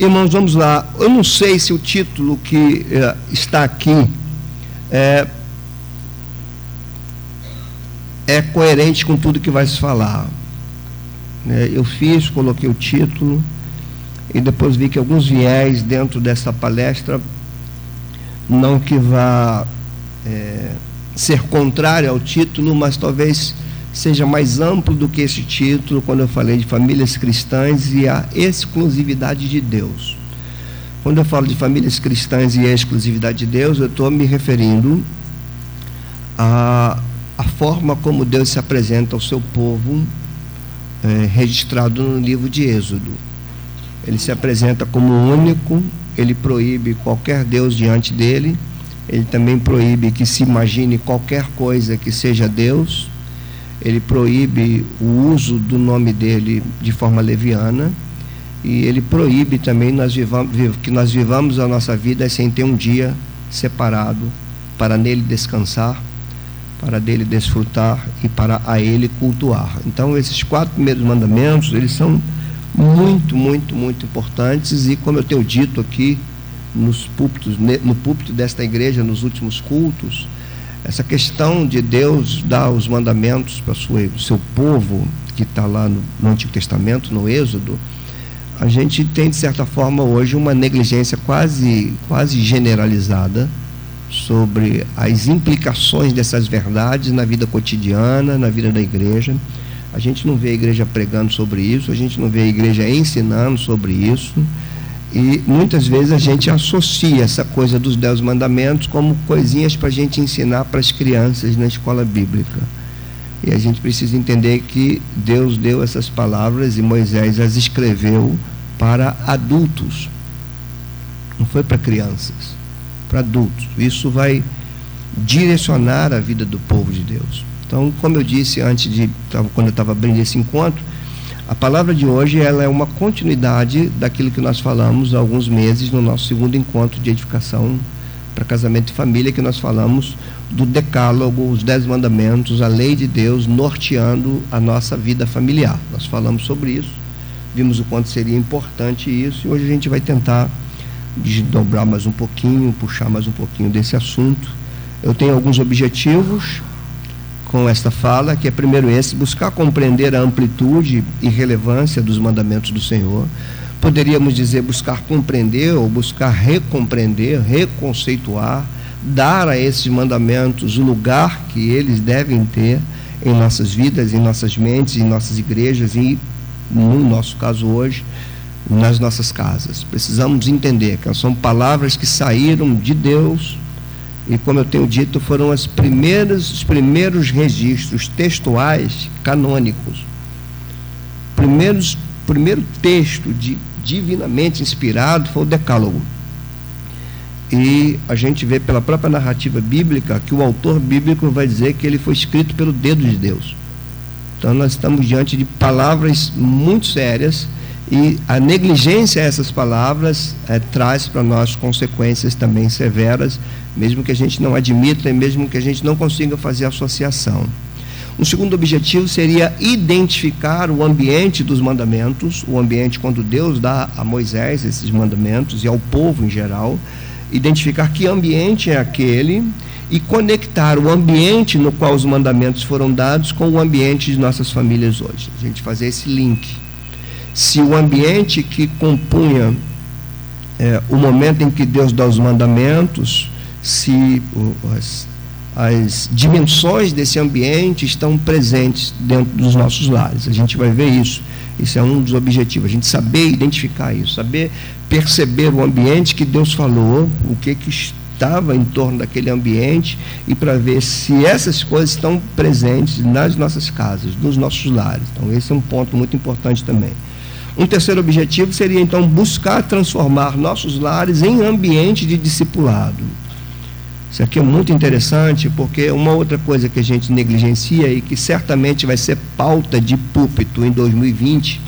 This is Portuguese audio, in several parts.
Irmãos, vamos lá. Eu não sei se o título que eh, está aqui é, é coerente com tudo que vai se falar. É, eu fiz, coloquei o título e depois vi que alguns viés dentro dessa palestra, não que vá é, ser contrário ao título, mas talvez seja mais amplo do que esse título, quando eu falei de famílias cristãs e a exclusividade de Deus. Quando eu falo de famílias cristãs e a exclusividade de Deus, eu estou me referindo a, a forma como Deus se apresenta ao seu povo, é, registrado no livro de Êxodo. Ele se apresenta como único, ele proíbe qualquer Deus diante dele, ele também proíbe que se imagine qualquer coisa que seja Deus ele proíbe o uso do nome dele de forma leviana e ele proíbe também nós vivamos, que nós vivamos a nossa vida sem ter um dia separado para nele descansar, para dele desfrutar e para a ele cultuar. Então esses quatro primeiros mandamentos, eles são muito, muito, muito importantes e como eu tenho dito aqui nos púlpitos, no púlpito desta igreja nos últimos cultos, essa questão de Deus dar os mandamentos para o seu povo, que está lá no, no Antigo Testamento, no Êxodo, a gente tem, de certa forma, hoje uma negligência quase, quase generalizada sobre as implicações dessas verdades na vida cotidiana, na vida da igreja. A gente não vê a igreja pregando sobre isso, a gente não vê a igreja ensinando sobre isso. E muitas vezes a gente associa essa coisa dos dez mandamentos como coisinhas para a gente ensinar para as crianças na escola bíblica. E a gente precisa entender que Deus deu essas palavras e Moisés as escreveu para adultos. Não foi para crianças, para adultos. Isso vai direcionar a vida do povo de Deus. Então, como eu disse antes de quando eu estava abrindo esse encontro, a palavra de hoje ela é uma continuidade daquilo que nós falamos há alguns meses no nosso segundo encontro de edificação para casamento e família, que nós falamos do decálogo, os dez mandamentos, a lei de Deus norteando a nossa vida familiar. Nós falamos sobre isso, vimos o quanto seria importante isso e hoje a gente vai tentar desdobrar mais um pouquinho, puxar mais um pouquinho desse assunto. Eu tenho alguns objetivos com esta fala, que é primeiro esse, buscar compreender a amplitude e relevância dos mandamentos do Senhor. Poderíamos dizer buscar compreender ou buscar recompreender, reconceituar, dar a esses mandamentos o lugar que eles devem ter em nossas vidas, em nossas mentes, em nossas igrejas e, no nosso caso hoje, nas nossas casas. Precisamos entender que são palavras que saíram de Deus e como eu tenho dito, foram as primeiras, os primeiros registros textuais canônicos. Primeiros, primeiro texto de, divinamente inspirado foi o Decálogo. E a gente vê pela própria narrativa bíblica que o autor bíblico vai dizer que ele foi escrito pelo dedo de Deus. Então nós estamos diante de palavras muito sérias e a negligência a essas palavras é, traz para nós consequências também severas, mesmo que a gente não admita e mesmo que a gente não consiga fazer associação. Um segundo objetivo seria identificar o ambiente dos mandamentos, o ambiente quando Deus dá a Moisés esses mandamentos e ao povo em geral, identificar que ambiente é aquele e conectar o ambiente no qual os mandamentos foram dados com o ambiente de nossas famílias hoje. A gente fazer esse link se o ambiente que compunha é, o momento em que Deus dá os mandamentos, se as, as dimensões desse ambiente estão presentes dentro dos nossos lares. A gente vai ver isso. Isso é um dos objetivos, a gente saber identificar isso, saber perceber o ambiente que Deus falou, o que, que estava em torno daquele ambiente e para ver se essas coisas estão presentes nas nossas casas, nos nossos lares. Então, esse é um ponto muito importante também. Um terceiro objetivo seria então buscar transformar nossos lares em ambiente de discipulado. Isso aqui é muito interessante porque uma outra coisa que a gente negligencia e que certamente vai ser pauta de púlpito em 2020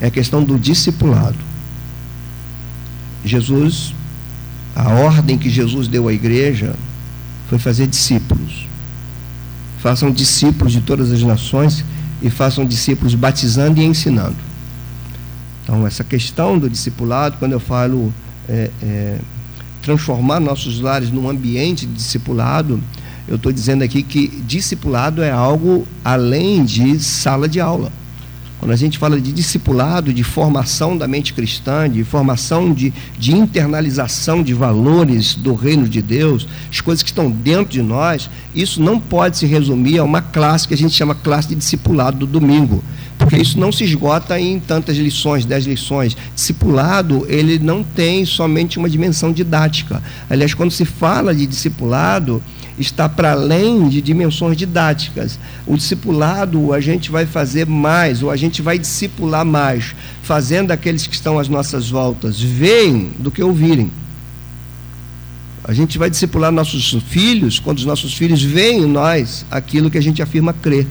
é a questão do discipulado. Jesus, a ordem que Jesus deu à igreja foi fazer discípulos. Façam discípulos de todas as nações e façam discípulos batizando e ensinando. Então, essa questão do discipulado, quando eu falo é, é, transformar nossos lares num ambiente de discipulado, eu estou dizendo aqui que discipulado é algo além de sala de aula. Quando a gente fala de discipulado, de formação da mente cristã, de formação de, de internalização de valores do reino de Deus, as coisas que estão dentro de nós, isso não pode se resumir a uma classe que a gente chama classe de discipulado do domingo. Porque isso não se esgota em tantas lições, dez lições. Discipulado, ele não tem somente uma dimensão didática. Aliás, quando se fala de discipulado, está para além de dimensões didáticas. O discipulado a gente vai fazer mais, ou a gente vai discipular mais, fazendo aqueles que estão às nossas voltas veem do que ouvirem. A gente vai discipular nossos filhos quando os nossos filhos veem em nós aquilo que a gente afirma crer.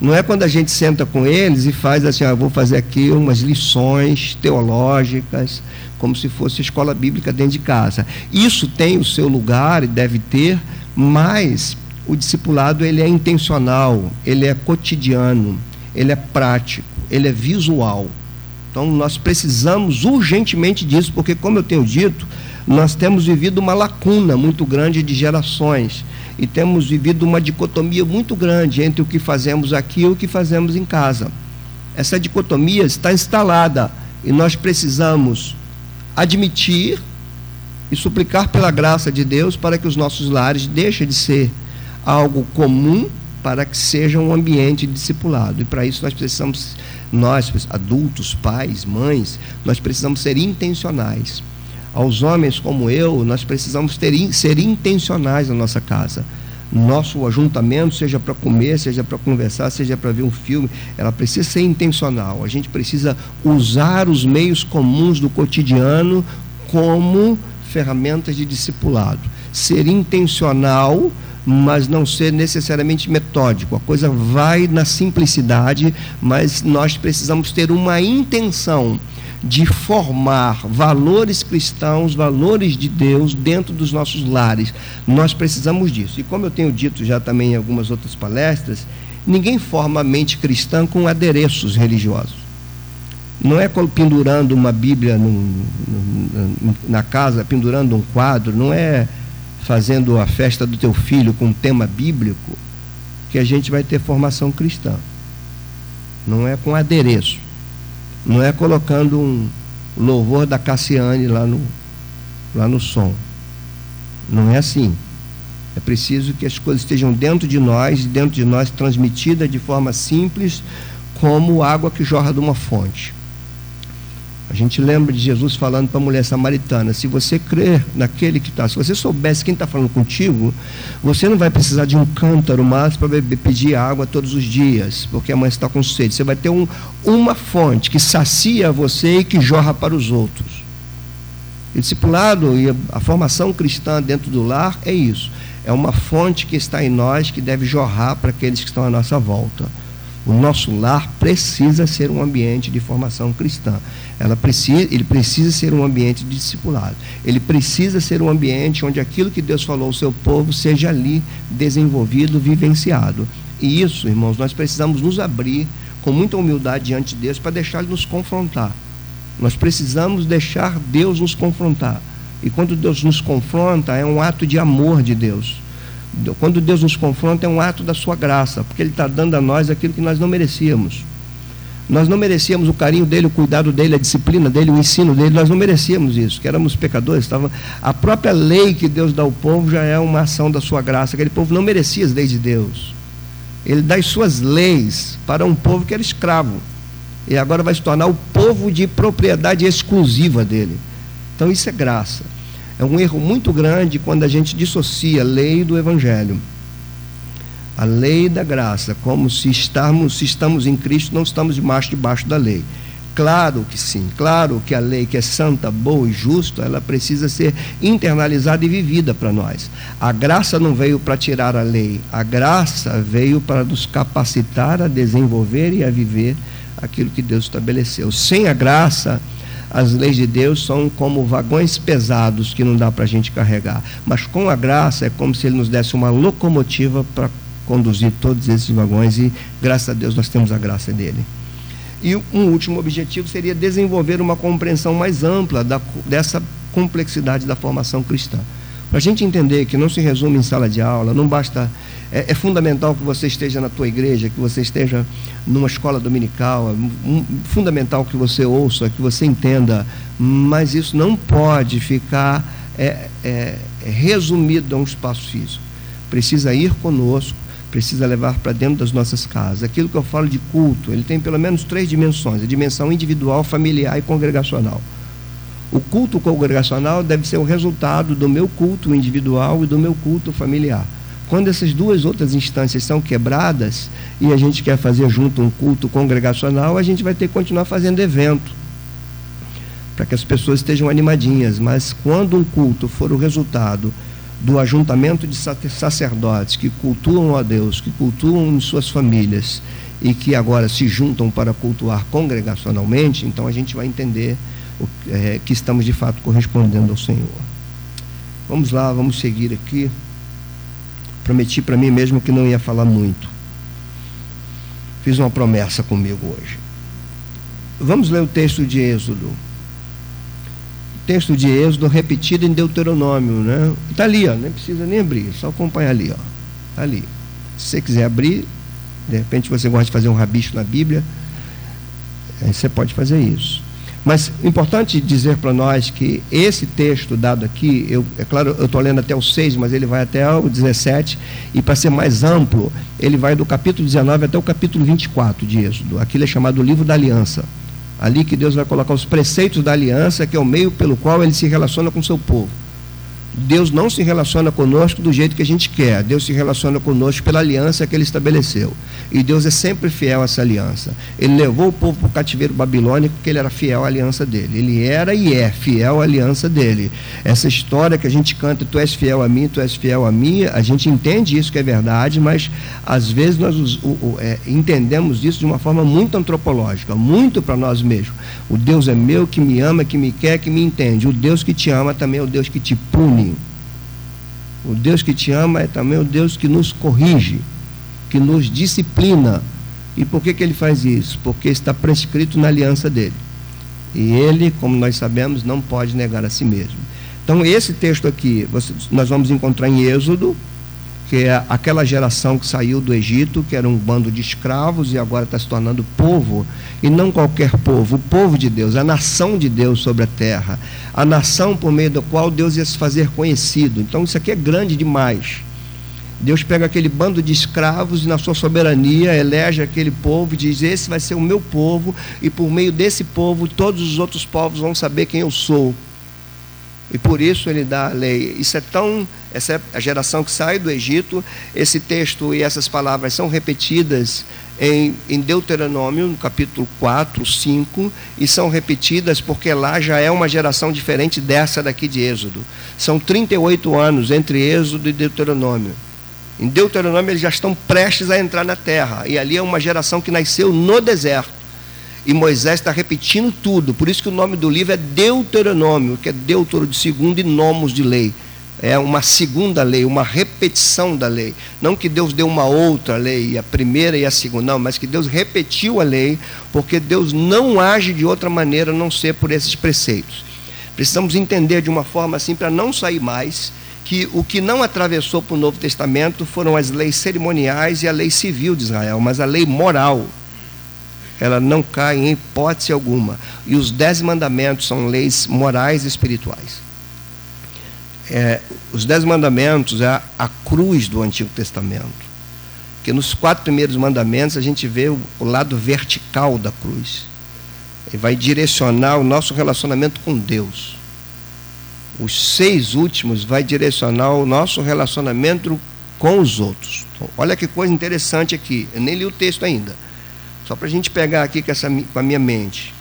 Não é quando a gente senta com eles e faz assim, ah, vou fazer aqui umas lições teológicas, como se fosse escola bíblica dentro de casa. Isso tem o seu lugar e deve ter, mas o discipulado ele é intencional, ele é cotidiano, ele é prático, ele é visual. Então nós precisamos urgentemente disso, porque como eu tenho dito, nós temos vivido uma lacuna muito grande de gerações e temos vivido uma dicotomia muito grande entre o que fazemos aqui e o que fazemos em casa. Essa dicotomia está instalada e nós precisamos admitir e suplicar pela graça de Deus para que os nossos lares deixem de ser algo comum para que seja um ambiente discipulado. E para isso nós precisamos, nós, adultos, pais, mães, nós precisamos ser intencionais. Aos homens como eu, nós precisamos ter, ser intencionais na nossa casa. Nosso ajuntamento, seja para comer, seja para conversar, seja para ver um filme, ela precisa ser intencional. A gente precisa usar os meios comuns do cotidiano como ferramentas de discipulado. Ser intencional, mas não ser necessariamente metódico. A coisa vai na simplicidade, mas nós precisamos ter uma intenção de formar valores cristãos, valores de Deus dentro dos nossos lares. Nós precisamos disso. E como eu tenho dito já também em algumas outras palestras, ninguém forma a mente cristã com adereços religiosos. Não é pendurando uma Bíblia no, no, na casa, pendurando um quadro, não é fazendo a festa do teu filho com um tema bíblico que a gente vai ter formação cristã. Não é com adereço. Não é colocando um louvor da Cassiane lá no, lá no som. Não é assim. É preciso que as coisas estejam dentro de nós, dentro de nós, transmitidas de forma simples, como água que jorra de uma fonte. A gente lembra de Jesus falando para a mulher samaritana: se você crer naquele que está, se você soubesse quem está falando contigo, você não vai precisar de um cântaro mais para pedir água todos os dias, porque a mãe está com sede. Você vai ter um, uma fonte que sacia você e que jorra para os outros. E discipulado e a, a formação cristã dentro do lar é isso. É uma fonte que está em nós que deve jorrar para aqueles que estão à nossa volta. O nosso lar precisa ser um ambiente de formação cristã. Ela precisa, ele precisa ser um ambiente discipulado. Ele precisa ser um ambiente onde aquilo que Deus falou ao seu povo seja ali desenvolvido, vivenciado. E isso, irmãos, nós precisamos nos abrir com muita humildade diante de Deus para deixar Ele nos confrontar. Nós precisamos deixar Deus nos confrontar. E quando Deus nos confronta, é um ato de amor de Deus quando Deus nos confronta, é um ato da sua graça, porque Ele está dando a nós aquilo que nós não merecíamos. Nós não merecíamos o carinho dele, o cuidado dele, a disciplina dele, o ensino dele, nós não merecíamos isso, que éramos pecadores. Estava... A própria lei que Deus dá ao povo já é uma ação da sua graça, aquele povo não merecia as leis de Deus. Ele dá as suas leis para um povo que era escravo. E agora vai se tornar o povo de propriedade exclusiva dele. Então isso é graça. É um erro muito grande quando a gente dissocia a lei do evangelho. A lei da graça, como se estamos, se estamos em Cristo, não estamos debaixo, debaixo da lei. Claro que sim, claro que a lei que é santa, boa e justa, ela precisa ser internalizada e vivida para nós. A graça não veio para tirar a lei, a graça veio para nos capacitar a desenvolver e a viver aquilo que Deus estabeleceu. Sem a graça, as leis de Deus são como vagões pesados que não dá para a gente carregar. Mas com a graça é como se Ele nos desse uma locomotiva para conduzir todos esses vagões e graças a Deus nós temos a graça dele. E um último objetivo seria desenvolver uma compreensão mais ampla da, dessa complexidade da formação cristã. Para a gente entender que não se resume em sala de aula, não basta. É, é, fundamental que você esteja na tua igreja, que você esteja numa escola dominical, é um, fundamental que você ouça, que você entenda, mas isso não pode ficar é, é, resumido a um espaço físico. Precisa ir conosco, precisa levar para dentro das nossas casas. Aquilo que eu falo de culto, ele tem pelo menos três dimensões: a dimensão individual, familiar e congregacional. O culto congregacional deve ser o resultado do meu culto individual e do meu culto familiar. Quando essas duas outras instâncias são quebradas e a gente quer fazer junto um culto congregacional, a gente vai ter que continuar fazendo evento para que as pessoas estejam animadinhas. Mas quando um culto for o resultado do ajuntamento de sacerdotes que cultuam a Deus, que cultuam suas famílias e que agora se juntam para cultuar congregacionalmente, então a gente vai entender é, que estamos de fato correspondendo ao Senhor. Vamos lá, vamos seguir aqui. Prometi para mim mesmo que não ia falar muito. Fiz uma promessa comigo hoje. Vamos ler o texto de Êxodo. Texto de Êxodo repetido em Deuteronômio, né? Está ali, ó, nem precisa nem abrir, só acompanhar ali, ó. Está ali. Se você quiser abrir, de repente você gosta de fazer um rabicho na Bíblia, aí você pode fazer isso. Mas importante dizer para nós que esse texto dado aqui, eu, é claro, eu estou lendo até o 6, mas ele vai até o 17, e para ser mais amplo, ele vai do capítulo 19 até o capítulo 24 de Êxodo. Aquilo é chamado livro da aliança. Ali que Deus vai colocar os preceitos da aliança, que é o meio pelo qual ele se relaciona com o seu povo. Deus não se relaciona conosco do jeito que a gente quer. Deus se relaciona conosco pela aliança que ele estabeleceu. E Deus é sempre fiel a essa aliança. Ele levou o povo para o cativeiro babilônico porque ele era fiel à aliança dele. Ele era e é fiel à aliança dele. Essa história que a gente canta, tu és fiel a mim, tu és fiel a mim, a gente entende isso que é verdade, mas às vezes nós é, entendemos isso de uma forma muito antropológica, muito para nós mesmos. O Deus é meu, que me ama, que me quer, que me entende. O Deus que te ama também é o Deus que te pune o Deus que te ama é também o Deus que nos corrige, que nos disciplina. E por que, que ele faz isso? Porque está prescrito na aliança dele. E ele, como nós sabemos, não pode negar a si mesmo. Então, esse texto aqui, nós vamos encontrar em Êxodo, que é aquela geração que saiu do Egito, que era um bando de escravos e agora está se tornando povo, e não qualquer povo, o povo de Deus, a nação de Deus sobre a terra, a nação por meio da qual Deus ia se fazer conhecido. Então isso aqui é grande demais. Deus pega aquele bando de escravos e, na sua soberania, elege aquele povo e diz: Esse vai ser o meu povo, e por meio desse povo, todos os outros povos vão saber quem eu sou. E por isso ele dá a lei. Isso é tão. Essa é a geração que sai do Egito. Esse texto e essas palavras são repetidas em, em Deuteronômio, no capítulo 4, 5, e são repetidas porque lá já é uma geração diferente dessa daqui de Êxodo. São 38 anos entre Êxodo e Deuteronômio. Em Deuteronômio eles já estão prestes a entrar na terra. E ali é uma geração que nasceu no deserto. E Moisés está repetindo tudo. Por isso que o nome do livro é Deuteronômio, que é Deutero de segundo e nomos de lei. É uma segunda lei, uma repetição da lei. Não que Deus deu uma outra lei, a primeira e a segunda, não, mas que Deus repetiu a lei, porque Deus não age de outra maneira a não ser por esses preceitos. Precisamos entender de uma forma assim para não sair mais que o que não atravessou para o Novo Testamento foram as leis cerimoniais e a lei civil de Israel, mas a lei moral ela não cai em hipótese alguma. E os dez mandamentos são leis morais e espirituais. É, os dez mandamentos é a, a, cruz do Antigo Testamento. Que nos quatro primeiros mandamentos a gente vê o, o lado vertical da cruz. E vai direcionar o nosso relacionamento com Deus. Os seis últimos vai direcionar o nosso relacionamento com os outros. Então, olha que coisa interessante aqui. Eu nem li o texto ainda só para a gente pegar aqui com, essa, com a minha mente.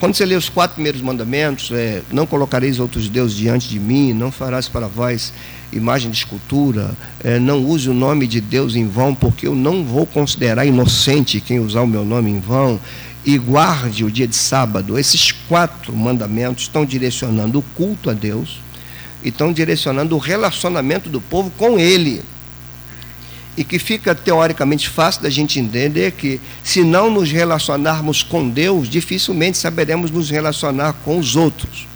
Quando você lê os quatro primeiros mandamentos, é, não colocareis outros deuses diante de mim, não farás para vós imagem de escultura, é, não use o nome de Deus em vão, porque eu não vou considerar inocente quem usar o meu nome em vão, e guarde o dia de sábado. Esses quatro mandamentos estão direcionando o culto a Deus e estão direcionando o relacionamento do povo com Ele. E que fica teoricamente fácil da gente entender que, se não nos relacionarmos com Deus, dificilmente saberemos nos relacionar com os outros.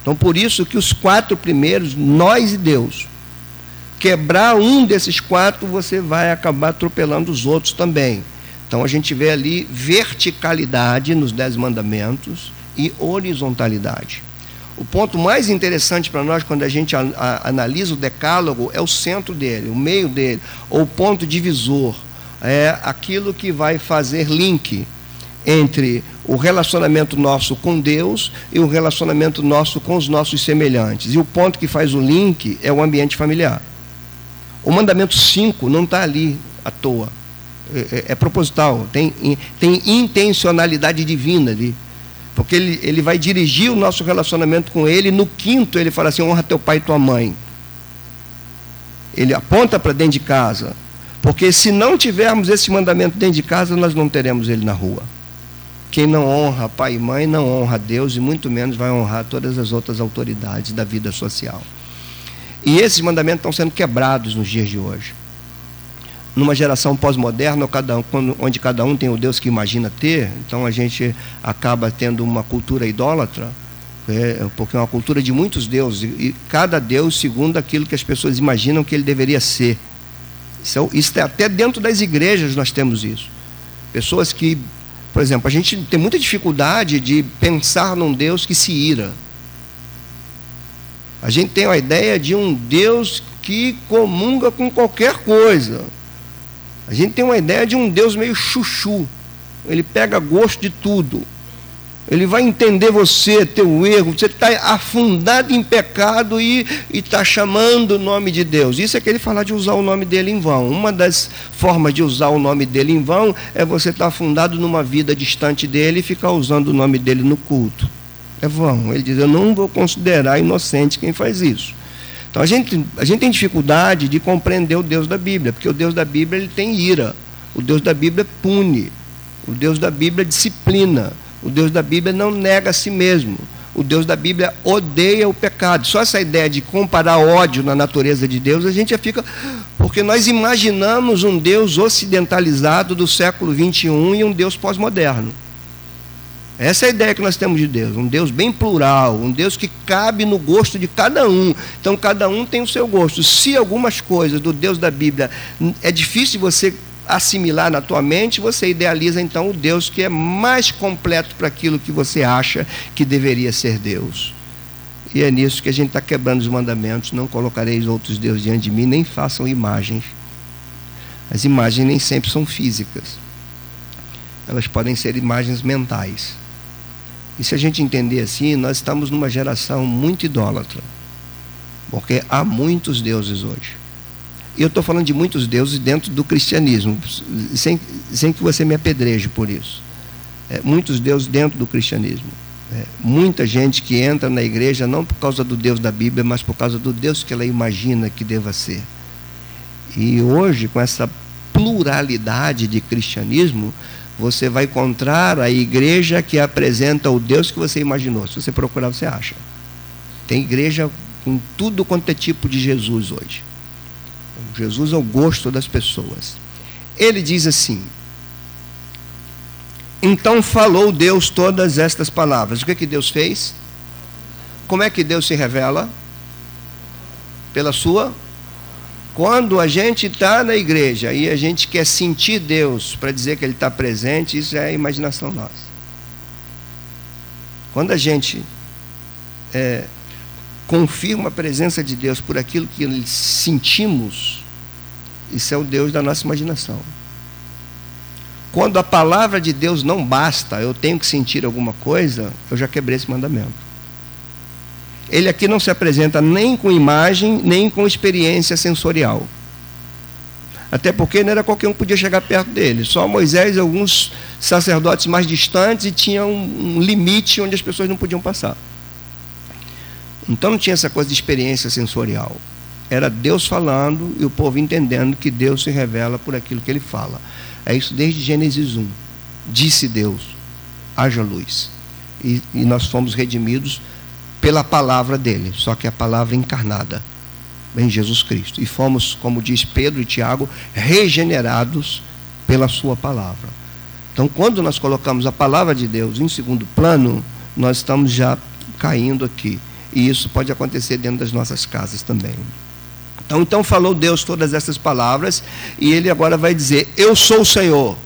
Então, por isso que os quatro primeiros, nós e Deus, quebrar um desses quatro, você vai acabar atropelando os outros também. Então, a gente vê ali verticalidade nos dez mandamentos e horizontalidade. O ponto mais interessante para nós, quando a gente a, a, analisa o decálogo, é o centro dele, o meio dele, ou o ponto divisor. É aquilo que vai fazer link entre o relacionamento nosso com Deus e o relacionamento nosso com os nossos semelhantes. E o ponto que faz o link é o ambiente familiar. O mandamento 5 não está ali à toa. É, é, é proposital, tem, tem intencionalidade divina ali porque ele, ele vai dirigir o nosso relacionamento com ele. No quinto, ele fala assim: honra teu pai e tua mãe. Ele aponta para dentro de casa. Porque se não tivermos esse mandamento dentro de casa, nós não teremos ele na rua. Quem não honra pai e mãe não honra Deus e muito menos vai honrar todas as outras autoridades da vida social. E esses mandamentos estão sendo quebrados nos dias de hoje numa geração pós-moderna, onde cada um tem o Deus que imagina ter, então a gente acaba tendo uma cultura idólatra, é, porque é uma cultura de muitos deuses, e cada Deus segundo aquilo que as pessoas imaginam que ele deveria ser. Isso, é, isso é, até dentro das igrejas nós temos isso. Pessoas que, por exemplo, a gente tem muita dificuldade de pensar num Deus que se ira. A gente tem a ideia de um Deus que comunga com qualquer coisa. A gente tem uma ideia de um Deus meio chuchu. Ele pega gosto de tudo. Ele vai entender você, teu erro. Você está afundado em pecado e está chamando o nome de Deus. Isso é que ele falar de usar o nome dele em vão. Uma das formas de usar o nome dele em vão é você estar tá afundado numa vida distante dele e ficar usando o nome dele no culto. É vão. Ele diz: Eu não vou considerar inocente quem faz isso. Então a gente, a gente tem dificuldade de compreender o Deus da Bíblia, porque o Deus da Bíblia ele tem ira, o Deus da Bíblia pune, o Deus da Bíblia disciplina, o Deus da Bíblia não nega a si mesmo, o Deus da Bíblia odeia o pecado. Só essa ideia de comparar ódio na natureza de Deus, a gente já fica. Porque nós imaginamos um Deus ocidentalizado do século 21 e um Deus pós-moderno. Essa é a ideia que nós temos de Deus, um Deus bem plural, um Deus que cabe no gosto de cada um. Então cada um tem o seu gosto. Se algumas coisas do Deus da Bíblia é difícil você assimilar na tua mente, você idealiza então o Deus que é mais completo para aquilo que você acha que deveria ser Deus. E é nisso que a gente está quebrando os mandamentos. Não colocareis outros deuses diante de mim, nem façam imagens. As imagens nem sempre são físicas. Elas podem ser imagens mentais. E se a gente entender assim, nós estamos numa geração muito idólatra. Porque há muitos deuses hoje. E eu estou falando de muitos deuses dentro do cristianismo, sem, sem que você me apedreje por isso. É, muitos deuses dentro do cristianismo. É, muita gente que entra na igreja não por causa do Deus da Bíblia, mas por causa do Deus que ela imagina que deva ser. E hoje, com essa pluralidade de cristianismo, você vai encontrar a igreja que apresenta o Deus que você imaginou. Se você procurar, você acha. Tem igreja com tudo quanto é tipo de Jesus hoje. Jesus é o gosto das pessoas. Ele diz assim: Então falou Deus todas estas palavras. O que, que Deus fez? Como é que Deus se revela? Pela sua quando a gente está na igreja e a gente quer sentir Deus para dizer que Ele está presente, isso é imaginação nossa. Quando a gente é, confirma a presença de Deus por aquilo que sentimos, isso é o Deus da nossa imaginação. Quando a palavra de Deus não basta, eu tenho que sentir alguma coisa, eu já quebrei esse mandamento ele aqui não se apresenta nem com imagem, nem com experiência sensorial. Até porque não era qualquer um que podia chegar perto dele. Só Moisés e alguns sacerdotes mais distantes e tinha um, um limite onde as pessoas não podiam passar. Então não tinha essa coisa de experiência sensorial. Era Deus falando e o povo entendendo que Deus se revela por aquilo que ele fala. É isso desde Gênesis 1. Disse Deus: haja luz. E, e nós fomos redimidos pela palavra dele, só que a palavra encarnada. em Jesus Cristo. E fomos, como diz Pedro e Tiago, regenerados pela Sua palavra. Então, quando nós colocamos a palavra de Deus em segundo plano, nós estamos já caindo aqui. E isso pode acontecer dentro das nossas casas também. Então, então falou Deus todas essas palavras, e ele agora vai dizer: Eu sou o Senhor.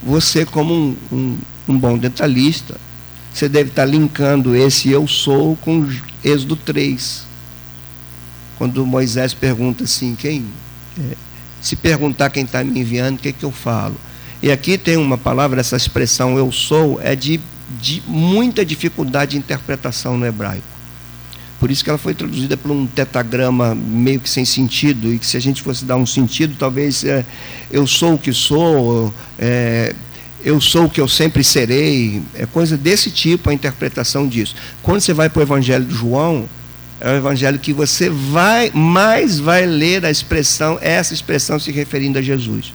Você, como um, um, um bom detalhista, você deve estar linkando esse eu sou com Êxodo 3. Quando Moisés pergunta assim, quem? É, se perguntar quem está me enviando, o que, é que eu falo? E aqui tem uma palavra, essa expressão eu sou, é de, de muita dificuldade de interpretação no hebraico. Por isso que ela foi traduzida por um tetagrama meio que sem sentido, e que se a gente fosse dar um sentido, talvez é, eu sou o que sou, é, eu sou o que eu sempre serei, é coisa desse tipo a interpretação disso. Quando você vai para o Evangelho de João, é o evangelho que você vai mais vai ler a expressão, essa expressão se referindo a Jesus.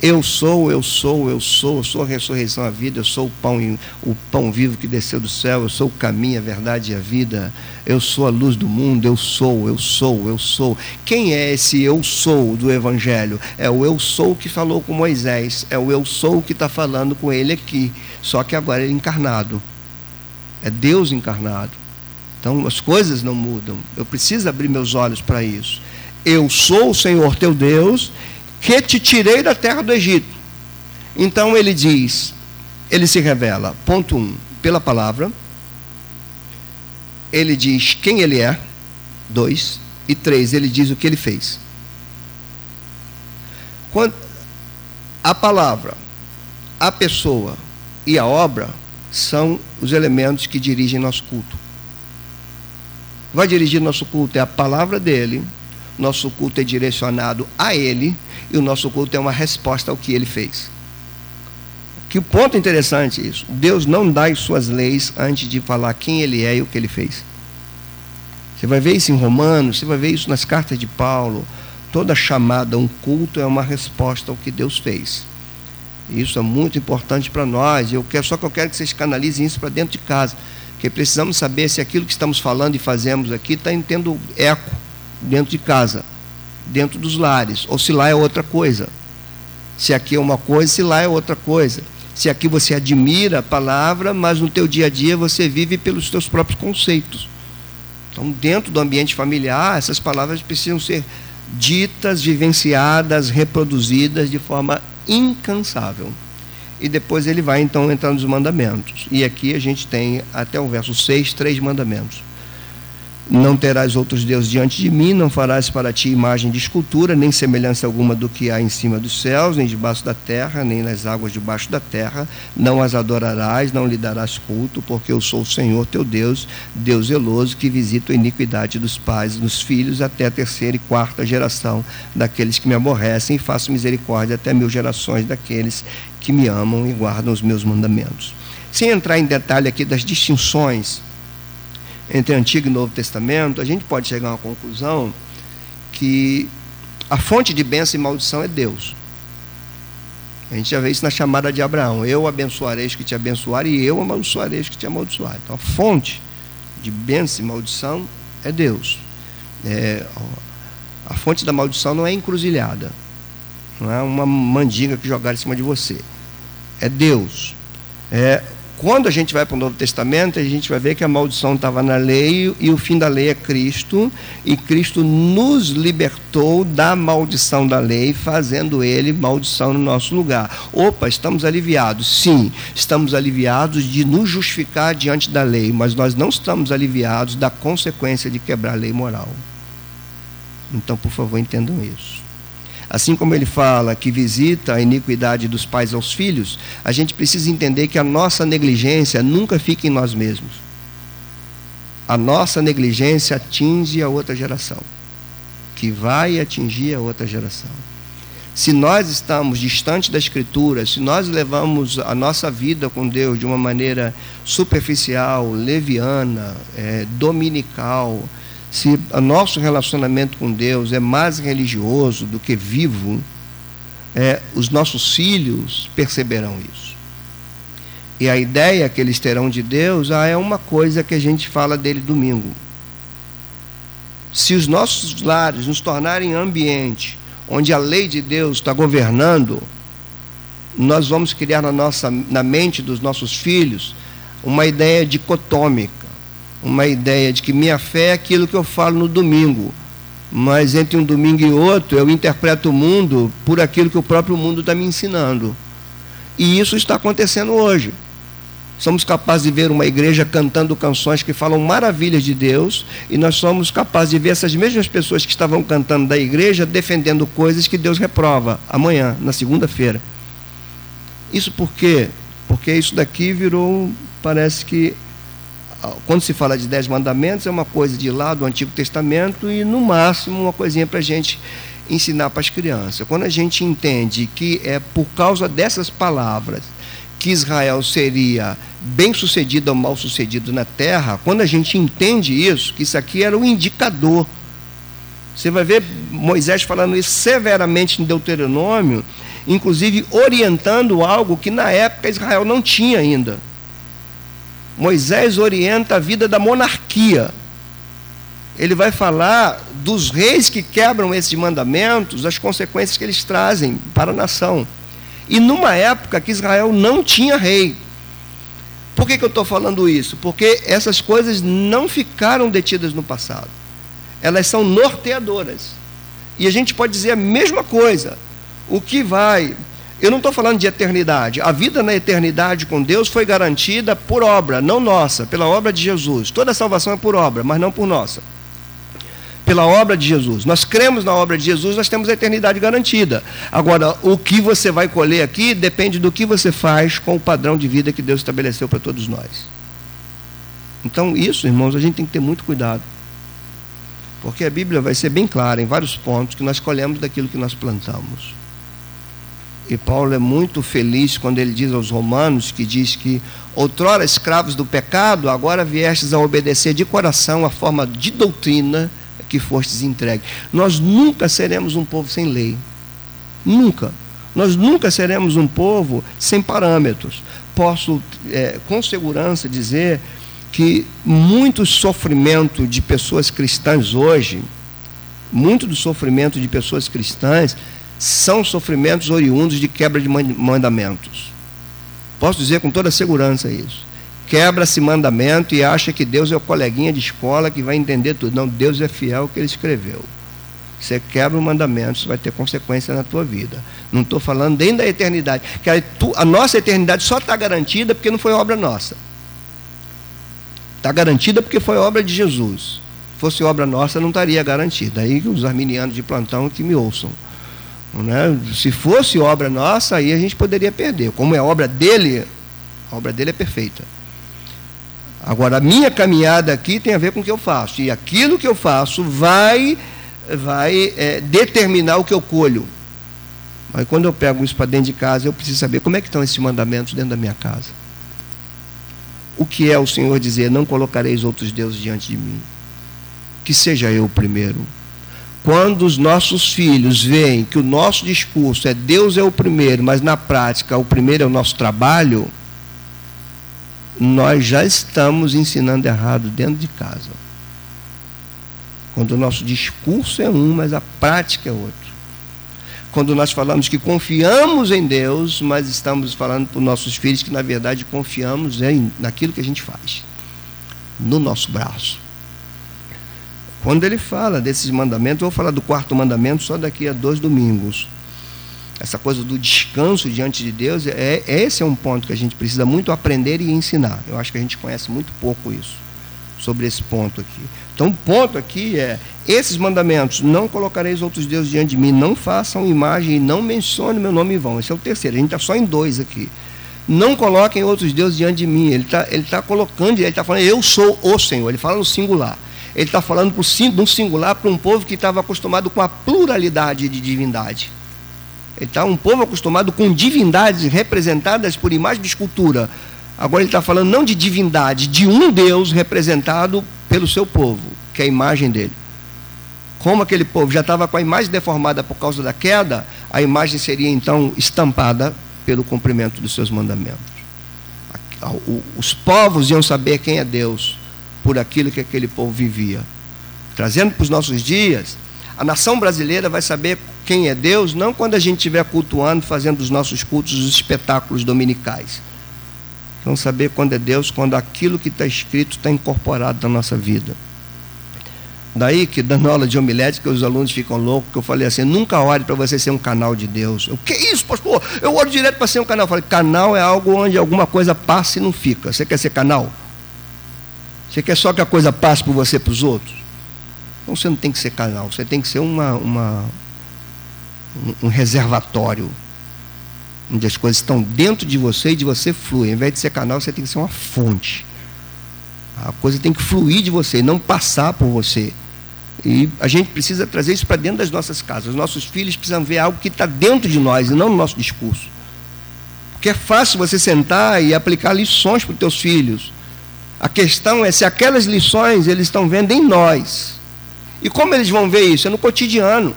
Eu sou, eu sou, eu sou, eu sou a ressurreição, a vida, eu sou o pão, o pão vivo que desceu do céu, eu sou o caminho, a verdade e a vida, eu sou a luz do mundo, eu sou, eu sou, eu sou. Quem é esse eu sou do Evangelho? É o eu sou que falou com Moisés, é o eu sou que está falando com ele aqui, só que agora ele é encarnado. É Deus encarnado. Então as coisas não mudam. Eu preciso abrir meus olhos para isso. Eu sou o Senhor teu Deus, que te tirei da terra do Egito. Então ele diz, ele se revela, ponto um, pela palavra. Ele diz quem ele é, dois, e três, ele diz o que ele fez. Quando a palavra, a pessoa e a obra são os elementos que dirigem nosso culto vai dirigir nosso culto é a palavra dele, nosso culto é direcionado a ele e o nosso culto é uma resposta ao que ele fez. Que ponto interessante isso. Deus não dá as suas leis antes de falar quem ele é e o que ele fez. Você vai ver isso em Romanos, você vai ver isso nas cartas de Paulo. Toda chamada a um culto é uma resposta ao que Deus fez. Isso é muito importante para nós. Eu quero só que eu quero que vocês canalizem isso para dentro de casa. Porque precisamos saber se aquilo que estamos falando e fazemos aqui está tendo eco dentro de casa, dentro dos lares, ou se lá é outra coisa. Se aqui é uma coisa, se lá é outra coisa. Se aqui você admira a palavra, mas no teu dia a dia você vive pelos teus próprios conceitos. Então, dentro do ambiente familiar, essas palavras precisam ser ditas, vivenciadas, reproduzidas de forma incansável e depois ele vai então entrar nos mandamentos. E aqui a gente tem até o verso 6, três mandamentos. Não terás outros deuses diante de mim, não farás para ti imagem de escultura, nem semelhança alguma do que há em cima dos céus, nem debaixo da terra, nem nas águas debaixo da terra. Não as adorarás, não lhe darás culto, porque eu sou o Senhor teu Deus, Deus zeloso, que visita a iniquidade dos pais e dos filhos até a terceira e quarta geração daqueles que me aborrecem, e faço misericórdia até mil gerações daqueles que me amam e guardam os meus mandamentos. Sem entrar em detalhe aqui das distinções entre Antigo e Novo Testamento, a gente pode chegar a uma conclusão que a fonte de bênção e maldição é Deus. A gente já vê isso na chamada de Abraão: Eu abençoarei os que te abençoarem e eu amaldiçoarei os que te amaldiçoarem. Então a fonte de bênção e maldição é Deus. É, a fonte da maldição não é encruzilhada, não é uma mandiga que jogaram em cima de você. É Deus. É quando a gente vai para o Novo Testamento, a gente vai ver que a maldição estava na lei e o fim da lei é Cristo, e Cristo nos libertou da maldição da lei, fazendo ele maldição no nosso lugar. Opa, estamos aliviados. Sim, estamos aliviados de nos justificar diante da lei, mas nós não estamos aliviados da consequência de quebrar a lei moral. Então, por favor, entendam isso. Assim como ele fala que visita a iniquidade dos pais aos filhos, a gente precisa entender que a nossa negligência nunca fica em nós mesmos. A nossa negligência atinge a outra geração, que vai atingir a outra geração. Se nós estamos distantes da Escritura, se nós levamos a nossa vida com Deus de uma maneira superficial, leviana, é, dominical, se o nosso relacionamento com Deus é mais religioso do que vivo, é, os nossos filhos perceberão isso. E a ideia que eles terão de Deus ah, é uma coisa que a gente fala dele domingo. Se os nossos lares nos tornarem ambiente onde a lei de Deus está governando, nós vamos criar na, nossa, na mente dos nossos filhos uma ideia dicotômica, uma ideia de que minha fé é aquilo que eu falo no domingo, mas entre um domingo e outro eu interpreto o mundo por aquilo que o próprio mundo está me ensinando. E isso está acontecendo hoje. Somos capazes de ver uma igreja cantando canções que falam maravilhas de Deus, e nós somos capazes de ver essas mesmas pessoas que estavam cantando da igreja defendendo coisas que Deus reprova amanhã, na segunda-feira. Isso por quê? Porque isso daqui virou, parece que, quando se fala de dez mandamentos, é uma coisa de lá do Antigo Testamento e, no máximo, uma coisinha para a gente ensinar para as crianças. Quando a gente entende que é por causa dessas palavras que Israel seria bem sucedido ou mal sucedido na terra, quando a gente entende isso, que isso aqui era um indicador. Você vai ver Moisés falando isso severamente em Deuteronômio, inclusive orientando algo que na época Israel não tinha ainda. Moisés orienta a vida da monarquia. Ele vai falar dos reis que quebram esses mandamentos, as consequências que eles trazem para a nação. E numa época que Israel não tinha rei. Por que, que eu estou falando isso? Porque essas coisas não ficaram detidas no passado. Elas são norteadoras. E a gente pode dizer a mesma coisa o que vai. Eu não estou falando de eternidade. A vida na eternidade com Deus foi garantida por obra, não nossa, pela obra de Jesus. Toda salvação é por obra, mas não por nossa. Pela obra de Jesus. Nós cremos na obra de Jesus, nós temos a eternidade garantida. Agora, o que você vai colher aqui depende do que você faz com o padrão de vida que Deus estabeleceu para todos nós. Então, isso, irmãos, a gente tem que ter muito cuidado. Porque a Bíblia vai ser bem clara em vários pontos que nós colhemos daquilo que nós plantamos. E Paulo é muito feliz quando ele diz aos romanos que diz que outrora escravos do pecado, agora viestes a obedecer de coração a forma de doutrina que fostes entregue. Nós nunca seremos um povo sem lei. Nunca. Nós nunca seremos um povo sem parâmetros. Posso é, com segurança dizer que muito sofrimento de pessoas cristãs hoje, muito do sofrimento de pessoas cristãs são sofrimentos oriundos de quebra de mandamentos. Posso dizer com toda segurança isso. Quebra-se mandamento e acha que Deus é o coleguinha de escola que vai entender tudo. Não, Deus é fiel ao que ele escreveu. Você quebra o mandamento, isso vai ter consequência na tua vida. Não estou falando nem da eternidade. Que a, nossa eternidade só está garantida porque não foi obra nossa. Está garantida porque foi obra de Jesus. Se fosse obra nossa, não estaria garantida. Aí os arminianos de plantão que me ouçam. Né? Se fosse obra nossa, aí a gente poderia perder. Como é obra dele, a obra dele é perfeita. Agora, a minha caminhada aqui tem a ver com o que eu faço. E aquilo que eu faço vai, vai é, determinar o que eu colho. Mas quando eu pego isso para dentro de casa, eu preciso saber como é que estão esses mandamentos dentro da minha casa. O que é o Senhor dizer, não colocareis outros deuses diante de mim. Que seja eu o primeiro quando os nossos filhos veem que o nosso discurso é Deus é o primeiro, mas na prática o primeiro é o nosso trabalho, nós já estamos ensinando errado dentro de casa. Quando o nosso discurso é um, mas a prática é outro. Quando nós falamos que confiamos em Deus, mas estamos falando para os nossos filhos que na verdade confiamos em, naquilo que a gente faz, no nosso braço. Quando ele fala desses mandamentos, vou falar do quarto mandamento só daqui a dois domingos. Essa coisa do descanso diante de Deus, é, esse é um ponto que a gente precisa muito aprender e ensinar. Eu acho que a gente conhece muito pouco isso, sobre esse ponto aqui. Então, o ponto aqui é: esses mandamentos, não colocareis outros deuses diante de mim, não façam imagem e não mencione meu nome em vão. Esse é o terceiro, a gente está só em dois aqui. Não coloquem outros deuses diante de mim. Ele está ele tá colocando, ele está falando, eu sou o Senhor. Ele fala no singular. Ele está falando de um singular para um povo que estava acostumado com a pluralidade de divindade. Está um povo acostumado com divindades representadas por imagem de escultura. Agora ele está falando não de divindade, de um Deus representado pelo seu povo, que é a imagem dele. Como aquele povo já estava com a imagem deformada por causa da queda, a imagem seria então estampada pelo cumprimento dos seus mandamentos. Os povos iam saber quem é Deus por aquilo que aquele povo vivia. trazendo para os nossos dias, a nação brasileira vai saber quem é Deus, não quando a gente estiver cultuando, fazendo os nossos cultos, os espetáculos dominicais. Vamos saber quando é Deus, quando aquilo que está escrito está incorporado na nossa vida. Daí que, dando aula de homilética, os alunos ficam loucos, que eu falei assim, nunca ore para você ser um canal de Deus. O que é isso, pastor? Eu oro direto para ser um canal. Eu falei, canal é algo onde alguma coisa passa e não fica. Você quer ser canal? Você quer só que a coisa passe por você para os outros? Então você não tem que ser canal, você tem que ser uma, uma, um reservatório onde as coisas estão dentro de você e de você flui. Em vez de ser canal, você tem que ser uma fonte. A coisa tem que fluir de você, não passar por você. E a gente precisa trazer isso para dentro das nossas casas. Os nossos filhos precisam ver algo que está dentro de nós e não no nosso discurso. Porque é fácil você sentar e aplicar lições para os teus filhos. A questão é se aquelas lições eles estão vendo em nós. E como eles vão ver isso? É no cotidiano.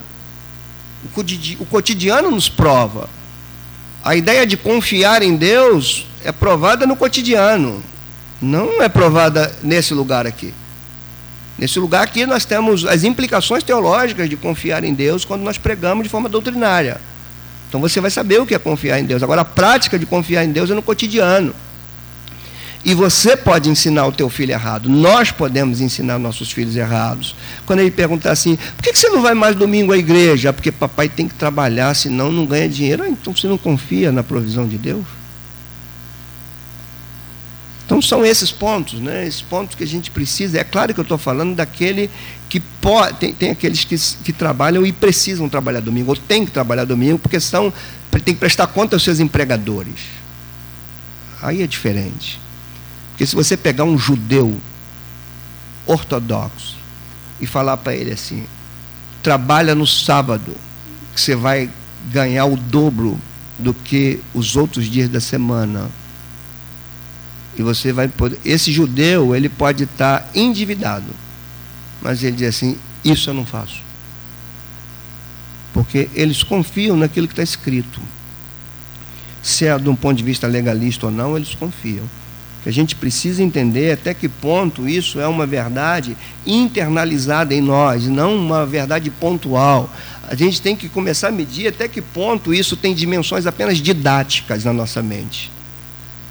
O cotidiano nos prova. A ideia de confiar em Deus é provada no cotidiano, não é provada nesse lugar aqui. Nesse lugar aqui nós temos as implicações teológicas de confiar em Deus quando nós pregamos de forma doutrinária. Então você vai saber o que é confiar em Deus. Agora a prática de confiar em Deus é no cotidiano. E você pode ensinar o teu filho errado. Nós podemos ensinar nossos filhos errados. Quando ele perguntar assim, por que você não vai mais domingo à igreja? Porque papai tem que trabalhar, senão não ganha dinheiro. Ah, então você não confia na provisão de Deus? Então são esses pontos, né? Esses pontos que a gente precisa. É claro que eu estou falando daquele que pode. Tem, tem aqueles que, que trabalham e precisam trabalhar domingo, ou tem que trabalhar domingo, porque são, tem que prestar conta aos seus empregadores. Aí é diferente. Porque se você pegar um judeu ortodoxo e falar para ele assim: trabalha no sábado, que você vai ganhar o dobro do que os outros dias da semana. E você vai poder. Esse judeu, ele pode estar endividado. Mas ele diz assim: Isso eu não faço. Porque eles confiam naquilo que está escrito. Se é de um ponto de vista legalista ou não, eles confiam que a gente precisa entender até que ponto isso é uma verdade internalizada em nós, não uma verdade pontual. A gente tem que começar a medir até que ponto isso tem dimensões apenas didáticas na nossa mente.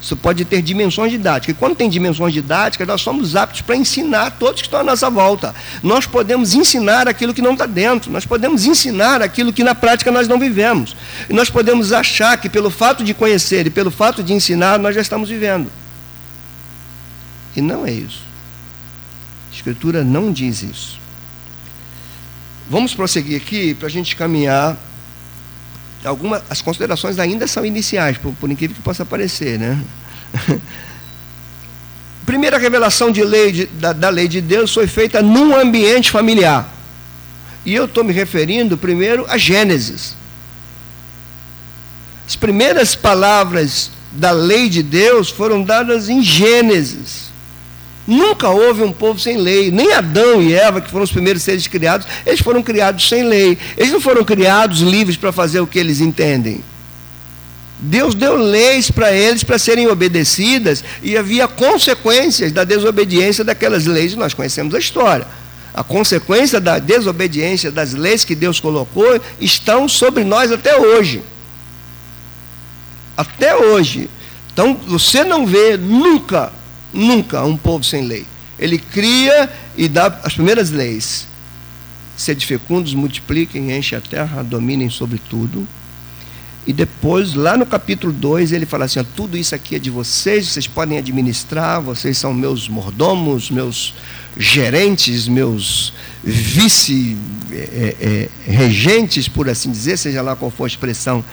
Isso pode ter dimensões didáticas. E quando tem dimensões didáticas, nós somos aptos para ensinar todos que estão à nossa volta. Nós podemos ensinar aquilo que não está dentro. Nós podemos ensinar aquilo que na prática nós não vivemos. E nós podemos achar que pelo fato de conhecer e pelo fato de ensinar, nós já estamos vivendo. E não é isso. A Escritura não diz isso. Vamos prosseguir aqui para a gente caminhar. Algumas, as considerações ainda são iniciais, por, por incrível que possa parecer, né? Primeira revelação de lei de, da, da lei de Deus foi feita num ambiente familiar. E eu estou me referindo primeiro a Gênesis. As primeiras palavras da lei de Deus foram dadas em Gênesis. Nunca houve um povo sem lei. Nem Adão e Eva, que foram os primeiros seres criados, eles foram criados sem lei. Eles não foram criados livres para fazer o que eles entendem. Deus deu leis para eles para serem obedecidas e havia consequências da desobediência daquelas leis. Nós conhecemos a história. A consequência da desobediência das leis que Deus colocou estão sobre nós até hoje. Até hoje. Então, você não vê nunca Nunca um povo sem lei. Ele cria e dá as primeiras leis. Sede fecundos, multipliquem, enchem a terra, dominem sobre tudo. E depois, lá no capítulo 2, ele fala assim: tudo isso aqui é de vocês, vocês podem administrar, vocês são meus mordomos, meus gerentes, meus vice-regentes, é, é, por assim dizer, seja lá qual for a expressão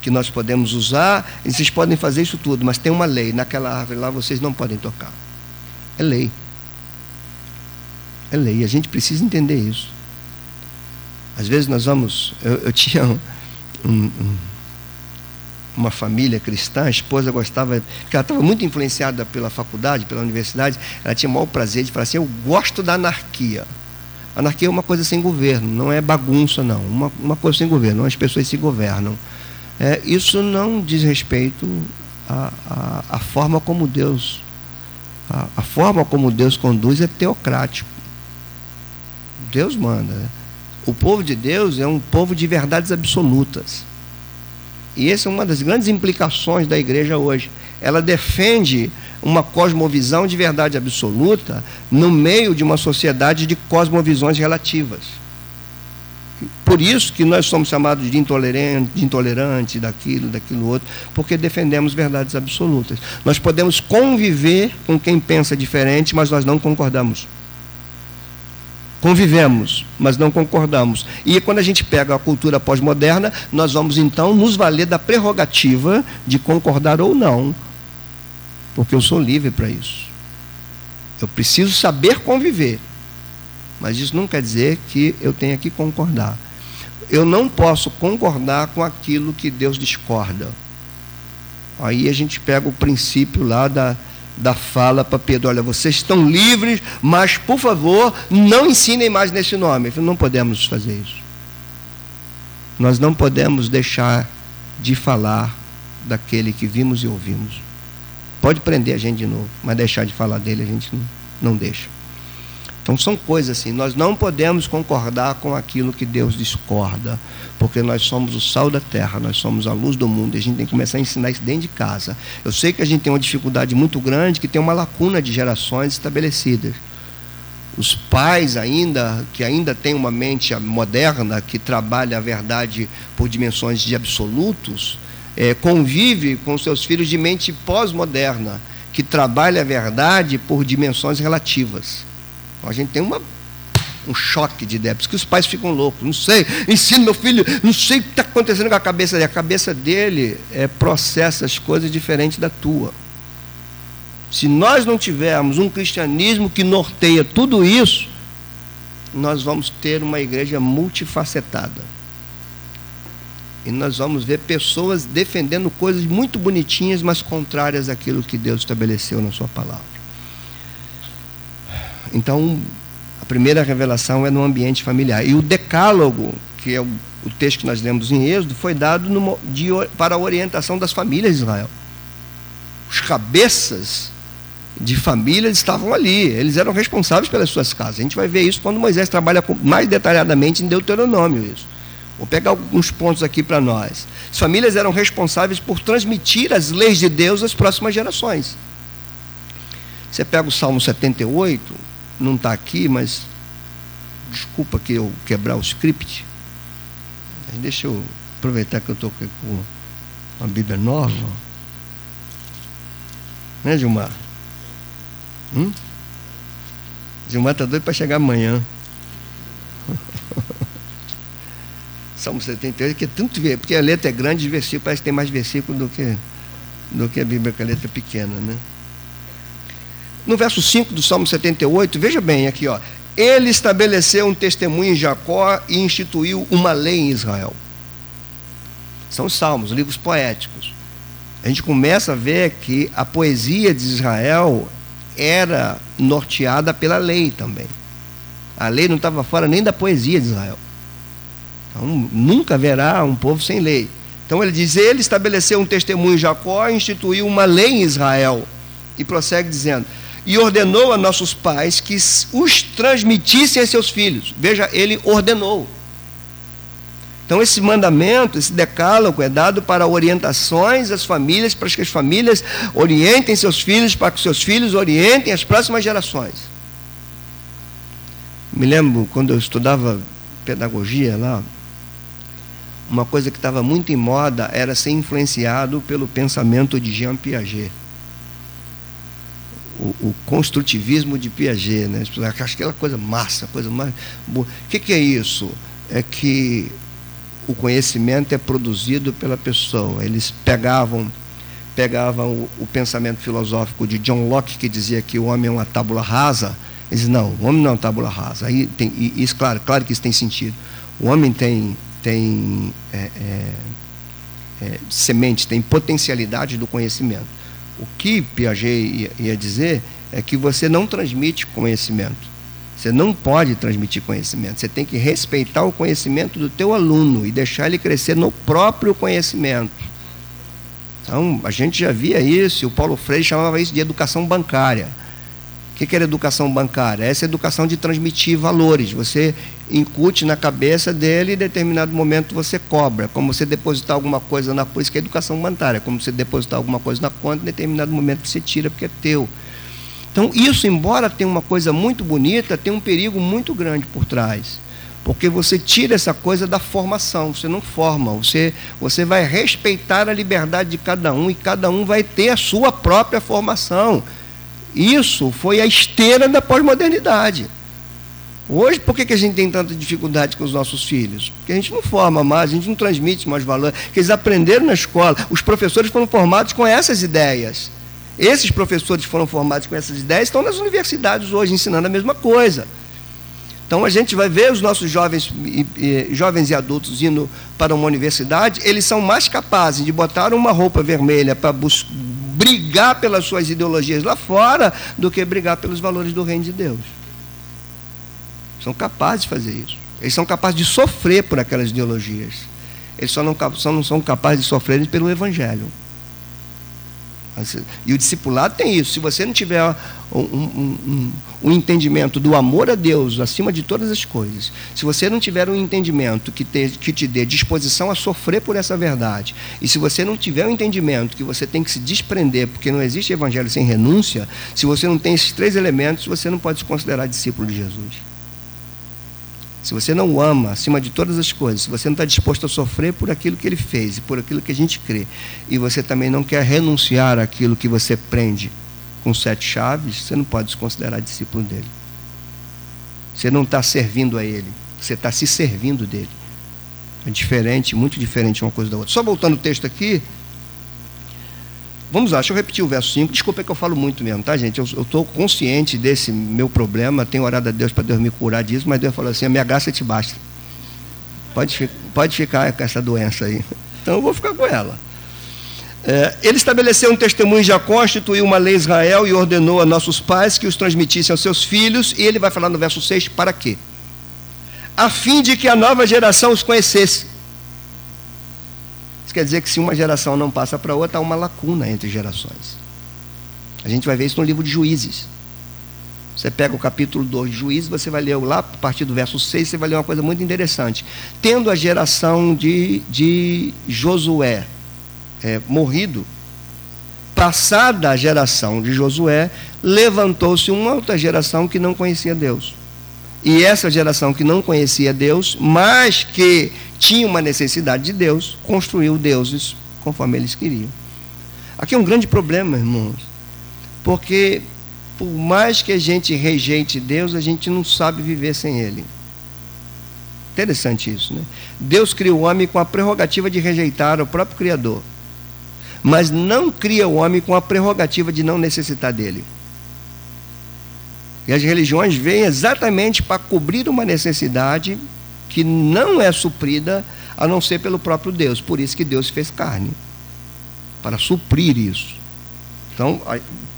que nós podemos usar, e vocês podem fazer isso tudo, mas tem uma lei, naquela árvore lá vocês não podem tocar. É lei. É lei, a gente precisa entender isso. Às vezes nós vamos. Eu, eu tinha um, um, uma família cristã, a esposa gostava, porque ela estava muito influenciada pela faculdade, pela universidade, ela tinha o maior prazer de falar assim: eu gosto da anarquia. Anarquia é uma coisa sem governo, não é bagunça, não. Uma, uma coisa sem governo, as pessoas se governam. É, isso não diz respeito à, à, à forma como Deus, a, a, forma como Deus conduz é teocrático. Deus manda. O povo de Deus é um povo de verdades absolutas. E essa é uma das grandes implicações da igreja hoje. Ela defende uma cosmovisão de verdade absoluta no meio de uma sociedade de cosmovisões relativas. Por isso que nós somos chamados de intolerantes, de intolerante, daquilo, daquilo outro, porque defendemos verdades absolutas. Nós podemos conviver com quem pensa diferente, mas nós não concordamos. Convivemos, mas não concordamos. E quando a gente pega a cultura pós-moderna, nós vamos então nos valer da prerrogativa de concordar ou não, porque eu sou livre para isso. Eu preciso saber conviver, mas isso não quer dizer que eu tenha que concordar. Eu não posso concordar com aquilo que Deus discorda. Aí a gente pega o princípio lá da, da fala para Pedro: olha, vocês estão livres, mas por favor, não ensinem mais nesse nome. Não podemos fazer isso. Nós não podemos deixar de falar daquele que vimos e ouvimos. Pode prender a gente de novo, mas deixar de falar dele a gente não, não deixa. Então são coisas assim, nós não podemos concordar com aquilo que Deus discorda, porque nós somos o sal da terra, nós somos a luz do mundo, e a gente tem que começar a ensinar isso dentro de casa. Eu sei que a gente tem uma dificuldade muito grande, que tem uma lacuna de gerações estabelecidas. Os pais ainda, que ainda têm uma mente moderna, que trabalha a verdade por dimensões de absolutos, é, convive com seus filhos de mente pós-moderna, que trabalha a verdade por dimensões relativas. A gente tem uma, um choque de ideias, porque os pais ficam loucos. Não sei, ensino meu filho, não sei o que está acontecendo com a cabeça dele. A cabeça dele é, processa as coisas diferentes da tua. Se nós não tivermos um cristianismo que norteia tudo isso, nós vamos ter uma igreja multifacetada. E nós vamos ver pessoas defendendo coisas muito bonitinhas, mas contrárias àquilo que Deus estabeleceu na Sua palavra. Então, a primeira revelação é no ambiente familiar. E o decálogo, que é o, o texto que nós lemos em Êxodo, foi dado no, de, para a orientação das famílias de Israel. Os cabeças de famílias estavam ali, eles eram responsáveis pelas suas casas. A gente vai ver isso quando Moisés trabalha mais detalhadamente em Deuteronômio. Isso. Vou pegar alguns pontos aqui para nós. As famílias eram responsáveis por transmitir as leis de Deus às próximas gerações. Você pega o Salmo 78, não está aqui, mas desculpa que eu quebrar o script. Deixa eu aproveitar que eu estou com uma Bíblia nova. Né, Gilmar? Hum? Gilmar está doido para chegar amanhã. Salmo 78, que é tanto ver, porque a letra é grande, de versículo, parece que tem mais versículo do que, do que a Bíblia com a letra pequena, né? No verso 5 do Salmo 78, veja bem aqui, ó. Ele estabeleceu um testemunho em Jacó e instituiu uma lei em Israel. São os salmos, livros poéticos. A gente começa a ver que a poesia de Israel era norteada pela lei também. A lei não estava fora nem da poesia de Israel. Então, nunca haverá um povo sem lei. Então ele diz: ele estabeleceu um testemunho em Jacó e instituiu uma lei em Israel. E prossegue dizendo: e ordenou a nossos pais que os transmitissem a seus filhos. Veja, ele ordenou. Então, esse mandamento, esse decálogo é dado para orientações às famílias, para que as famílias orientem seus filhos, para que seus filhos orientem as próximas gerações. Me lembro quando eu estudava pedagogia lá, uma coisa que estava muito em moda era ser influenciado pelo pensamento de Jean Piaget o, o, construtivismo de Piaget, né? Acho aquela coisa massa, coisa mais boa. O que, que é isso? É que o conhecimento é produzido pela pessoa. Eles pegavam pegavam o, o, pensamento filosófico de John Locke que dizia que o homem é uma tábula rasa. Eles não, o homem não é uma tábula rasa. Aí tem isso, claro, claro que isso tem sentido. O homem tem tem é, é, é, semente, tem potencialidade do conhecimento. O que Piaget ia, dizer é que você não transmite conhecimento. Você não pode transmitir conhecimento. Você tem que respeitar o conhecimento do teu aluno e deixar ele crescer no próprio conhecimento. Então, a gente já via isso, e o Paulo Freire chamava isso de educação bancária, O que era educação bancária? Essa é educação de transmitir valores. Você incute na cabeça dele e em determinado momento você cobra. Como você depositar alguma coisa na isso que é educação bancária. Como você depositar alguma coisa na conta, em determinado momento você tira porque é teu. Então, isso, embora tenha uma coisa muito bonita, tem um perigo muito grande por trás. Porque você tira essa coisa da formação, você não forma, você, você vai respeitar a liberdade de cada um e cada um vai ter a sua própria formação. Isso foi a esteira da pós-modernidade. Hoje, por que, que a gente tem tanta dificuldade com os nossos filhos? Porque a gente não forma mais, a gente não transmite mais valor. Porque eles aprenderam na escola, os professores foram formados com essas ideias. Esses professores que foram formados com essas ideias estão nas universidades hoje ensinando a mesma coisa. Então a gente vai ver os nossos jovens, jovens e adultos indo para uma universidade, eles são mais capazes de botar uma roupa vermelha para brigar pelas suas ideologias lá fora do que brigar pelos valores do reino de Deus. São capazes de fazer isso. Eles são capazes de sofrer por aquelas ideologias. Eles só não, só não são capazes de sofrer pelo Evangelho. E o discipulado tem isso. Se você não tiver um, um, um, um, entendimento do amor a Deus acima de todas as coisas, se você não tiver um entendimento que te, que te dê disposição a sofrer por essa verdade, e se você não tiver um entendimento que você tem que se desprender, porque não existe evangelho sem renúncia, se você não tem esses três elementos, você não pode se considerar discípulo de Jesus. Se você não o ama acima de todas as coisas, se você não está disposto a sofrer por aquilo que ele fez e por aquilo que a gente crê, e você também não quer renunciar àquilo que você prende com sete chaves, você não pode se considerar discípulo dele. Você não está servindo a ele, você está se servindo dele. É diferente, muito diferente uma coisa da outra. Só voltando o texto aqui, Vamos lá, deixa eu repetir o verso 5. Desculpa que eu falo muito mesmo, tá, gente? Eu estou consciente desse meu problema, tenho orado a Deus para Deus me curar disso, mas Deus falou assim: a minha graça te basta. Pode, pode ficar com essa doença aí. Então eu vou ficar com ela. É, ele estabeleceu um testemunho, já constituiu uma lei Israel e ordenou a nossos pais que os transmitissem aos seus filhos, e ele vai falar no verso 6 para quê? A fim de que a nova geração os conhecesse isso quer dizer que se uma geração não passa para outra, há uma lacuna entre gerações. A gente vai ver isso no livro de Juízes. Você pega o capítulo 2 de Juízes, você vai ler lá, a partir do verso 6, você vai ler uma coisa muito interessante. Tendo a geração de, de Josué é, morrido, passada a geração de Josué, levantou-se uma outra geração que não conhecia Deus. E essa geração que não conhecia Deus, mas que tinha uma necessidade de Deus, construiu deuses conforme eles queriam. Aqui é um grande problema, irmãos, porque por mais que a gente rejeite Deus, a gente não sabe viver sem Ele. Interessante isso, né? Deus cria o homem com a prerrogativa de rejeitar o próprio Criador, mas não cria o homem com a prerrogativa de não necessitar dele. E as religiões vêm exatamente para cobrir uma necessidade que não é suprida a não ser pelo próprio Deus. Por isso que Deus fez carne para suprir isso. Então,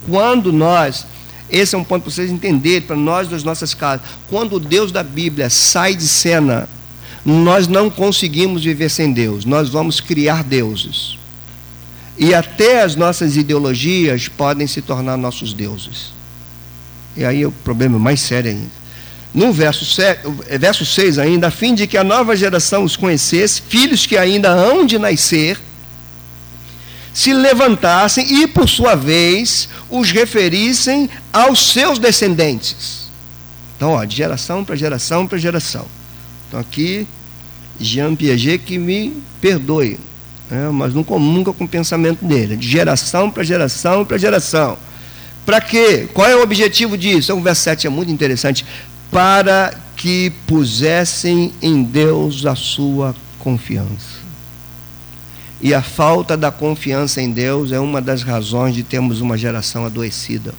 quando nós, esse é um ponto para vocês entenderem, para nós das nossas casas, quando o Deus da Bíblia sai de cena, nós não conseguimos viver sem Deus, nós vamos criar deuses. E até as nossas ideologias podem se tornar nossos deuses. E aí o problema é mais sério ainda no verso, 7, verso 6 ainda, a fim de que a nova geração os conhecesse, filhos que ainda hão de nascer, se levantassem e, por sua vez, os referissem aos seus descendentes. Então, ó, de geração para geração para geração. Então, aqui, Jean Piaget que me perdoe, né, mas nunca, nunca com o pensamento dele, de geração para geração para geração. Para quê? Qual é o objetivo disso? Então, o verso 7 é muito interessante para que pusessem em Deus a sua confiança. E a falta da confiança em Deus é uma das razões de termos uma geração adoecida.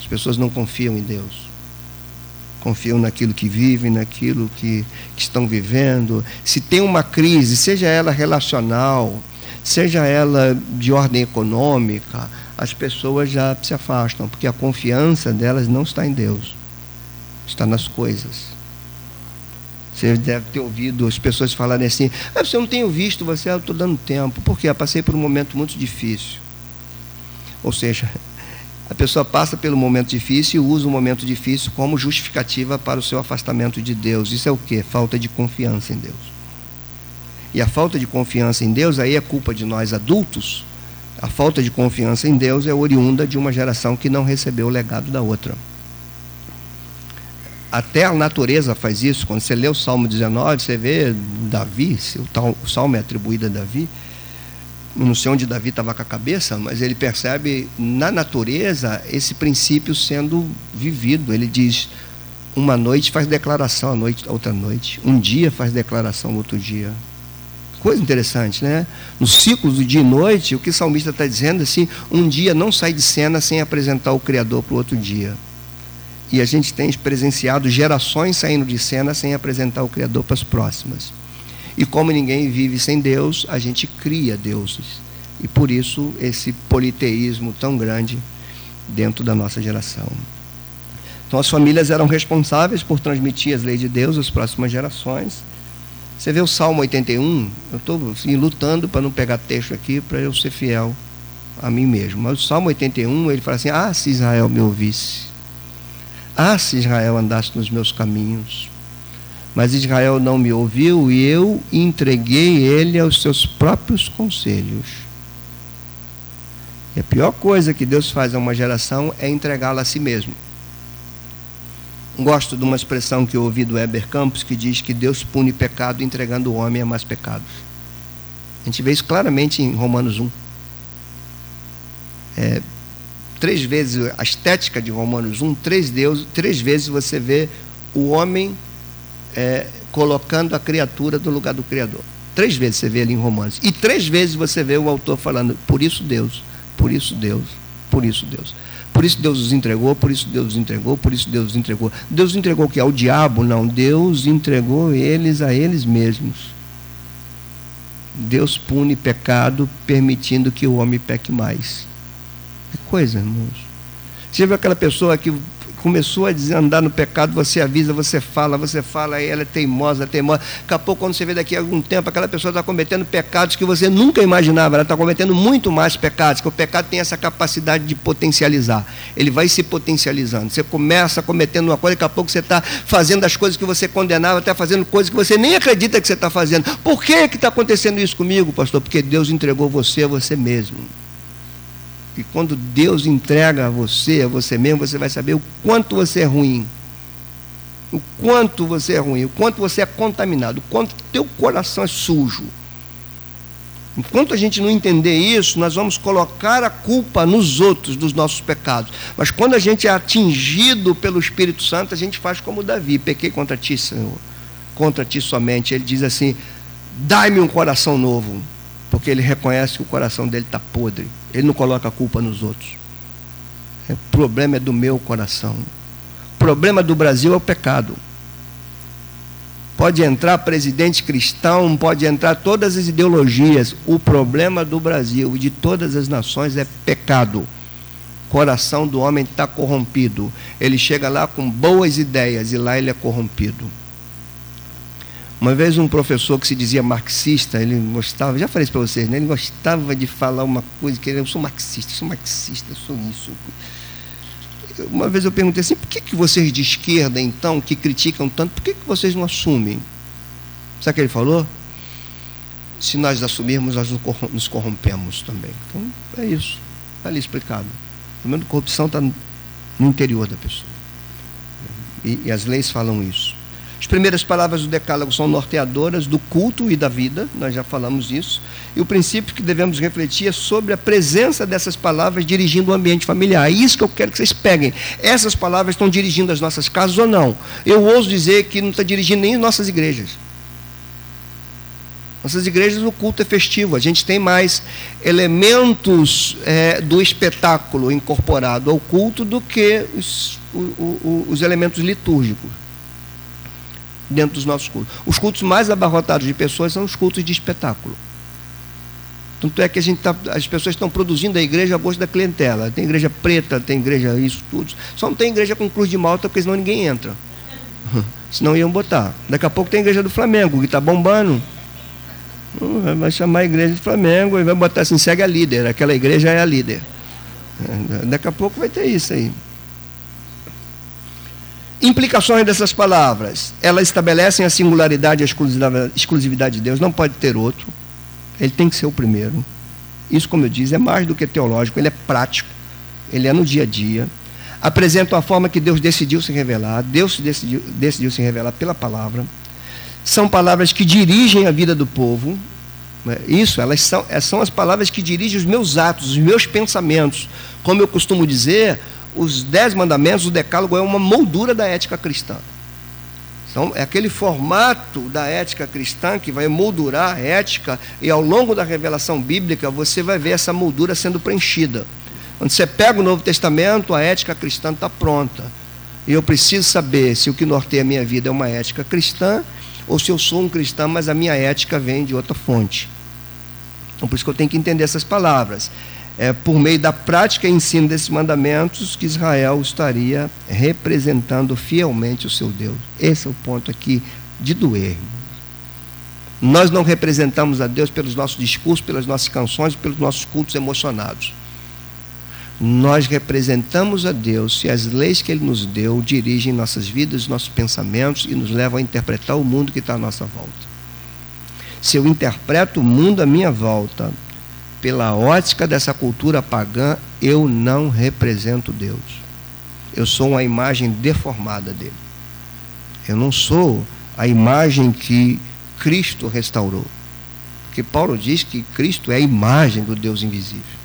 As pessoas não confiam em Deus. Confiam naquilo que vivem, naquilo que, que estão vivendo. Se tem uma crise, seja ela relacional, seja ela de ordem econômica, as pessoas já se afastam, porque a confiança delas não está em Deus, está nas coisas. Você deve ter ouvido as pessoas falarem assim: ah, você não tenho visto você, eu estou dando tempo. Por quê? Eu passei por um momento muito difícil. Ou seja, A pessoa passa pelo momento difícil e usa o momento difícil como justificativa para o seu afastamento de Deus. Isso é o que? Falta de confiança em Deus. E a falta de confiança em Deus aí é culpa de nós adultos. A falta de confiança em Deus é oriunda de uma geração que não recebeu o legado da outra. Até a natureza faz isso. Quando você lê o Salmo 19, você vê Davi, o, Salmo é atribuído a Davi. Não sei onde Davi estava com a cabeça, mas ele percebe na natureza esse princípio sendo vivido. Ele diz: uma noite faz declaração, a noite, outra noite. Um dia faz declaração, outro dia. Coisa interessante, né? No ciclo do dia e noite, o que o salmista está dizendo assim: um dia não sai de cena sem apresentar o Criador para o outro dia. E a gente tem presenciado gerações saindo de cena sem apresentar o Criador para as próximas. E como ninguém vive sem Deus, a gente cria deuses. E por isso esse politeísmo tão grande dentro da nossa geração. Então as famílias eram responsáveis por transmitir as leis de Deus às próximas gerações. Você vê o Salmo 81, eu estou assim, lutando para não pegar texto aqui para eu ser fiel a mim mesmo. Mas o Salmo 81, ele fala assim: Ah, se Israel me ouvisse, ah, se Israel andasse nos meus caminhos. Mas Israel não me ouviu e eu entreguei ele aos seus próprios conselhos. E a pior coisa que Deus faz a uma geração é entregá-la a si mesmo. Gosto de uma expressão que eu ouvi do Heber Campos que diz que Deus pune pecado entregando o homem a mais pecados. A gente vê isso claramente em Romanos 1. É, três vezes a estética de Romanos 1, três, Deus, três vezes você vê o homem é, colocando a criatura no lugar do Criador. Três vezes você vê ali em Romanos. E três vezes você vê o autor falando, por isso Deus, por isso Deus, por isso Deus. Por isso Deus os entregou, por isso Deus os entregou, por isso Deus os entregou. Deus entregou o que? Ao diabo? Não, Deus entregou eles a eles mesmos. Deus pune pecado, permitindo que o homem peque mais. Que coisa, irmãos. Você viu aquela pessoa que começou a dizer, andar no pecado, você avisa, você fala, você fala, ela é teimosa, teimosa. Daqui a pouco, quando você vê daqui a algum tempo, aquela pessoa está cometendo pecados que você nunca imaginava, ela está cometendo muito mais pecados, que o pecado tem essa capacidade de potencializar. Ele vai se potencializando. Você começa cometendo uma coisa, daqui a pouco você está fazendo as coisas que você condenava, está fazendo coisas que você nem acredita que você está fazendo. Por que está acontecendo isso comigo, pastor? Porque Deus entregou você a você mesmo. E quando Deus entrega a você, a você mesmo, você vai saber o quanto você é ruim. O quanto você é ruim, o quanto você é contaminado, o quanto teu coração é sujo. Enquanto a gente não entender isso, nós vamos colocar a culpa nos outros dos nossos pecados. Mas quando a gente é atingido pelo Espírito Santo, a gente faz como Davi: pequei contra ti, Senhor, contra ti somente. Ele diz assim: dai-me um coração novo porque ele reconhece que o coração dele está podre. Ele não coloca a culpa nos outros. O problema é do meu coração. O problema do Brasil é o pecado. Pode entrar presidente cristão, pode entrar todas as ideologias. O problema do Brasil e de todas as nações é pecado. O coração do homem está corrompido. Ele chega lá com boas ideias e lá ele é corrompido. Uma vez um professor que se dizia marxista, ele gostava, já falei isso para vocês, né? ele gostava de falar uma coisa que ele, eu sou marxista, sou marxista, sou isso. Uma vez eu perguntei assim, por que, que vocês de esquerda, então, que criticam tanto, por que, que vocês não assumem? Sabe o que ele falou? Se nós assumirmos, nós nos corrompemos também. Então, é isso. Está ali explicado. O problema da corrupção está no interior da pessoa. E, e as leis falam isso. As primeiras palavras do Decálogo são norteadoras do culto e da vida, nós já falamos isso. E o princípio que devemos refletir é sobre a presença dessas palavras dirigindo o ambiente familiar. É isso que eu quero que vocês peguem. Essas palavras estão dirigindo as nossas casas ou não? Eu ouso dizer que não está dirigindo nem as nossas igrejas. Nossas igrejas, o culto é festivo. A gente tem mais elementos é, do espetáculo incorporado ao culto do que os, o, o, os elementos litúrgicos dentro dos nossos cultos. Os cultos mais abarrotados de pessoas são os cultos de espetáculo. Tanto é que a gente tá, as pessoas estão produzindo a igreja a gosto da clientela. Tem igreja preta, tem igreja isso, tudo. Só não tem igreja com cruz de malta, porque senão ninguém entra. senão iam botar. Daqui a pouco tem a igreja do Flamengo, que está bombando. Vai chamar a igreja do Flamengo e vai botar assim, segue a líder. Aquela igreja é a líder. Daqui a pouco vai ter isso aí. Implicações dessas palavras. Elas estabelecem a singularidade e a exclusividade de Deus. Não pode ter outro. Ele tem que ser o primeiro. Isso, como eu disse, é mais do que teológico, ele é prático. Ele é no dia a dia. Apresenta a forma que Deus decidiu se revelar. Deus decidiu, decidiu se revelar pela palavra. São palavras que dirigem a vida do povo. Né? Isso, elas são, são as palavras que dirigem os meus atos, os meus pensamentos. Como eu costumo dizer, os dez mandamentos, o decálogo é uma moldura da ética cristã. Então, é aquele formato da ética cristã que vai moldurar a ética, e ao longo da revelação bíblica você vai ver essa moldura sendo preenchida. Quando você pega o Novo Testamento, a ética cristã está pronta. E eu preciso saber se o que norteia a minha vida é uma ética cristã, ou se eu sou um cristão, mas a minha ética vem de outra fonte. Então, por isso que eu tenho que entender essas palavras é, por meio da prática e ensino desses mandamentos, que Israel estaria representando fielmente o seu Deus. Esse é o ponto aqui de doer. Nós não representamos a Deus pelos nossos discursos, pelas nossas canções, pelos nossos cultos emocionados. Nós representamos a Deus se as leis que Ele nos deu dirigem nossas vidas, nossos pensamentos e nos levam a interpretar o mundo que está à nossa volta. Se eu interpreto o mundo à minha volta pela ótica dessa cultura pagã, eu não represento Deus. Eu sou uma imagem deformada dele. Eu não sou a imagem que Cristo restaurou. Porque Paulo diz que Cristo é a imagem do Deus invisível.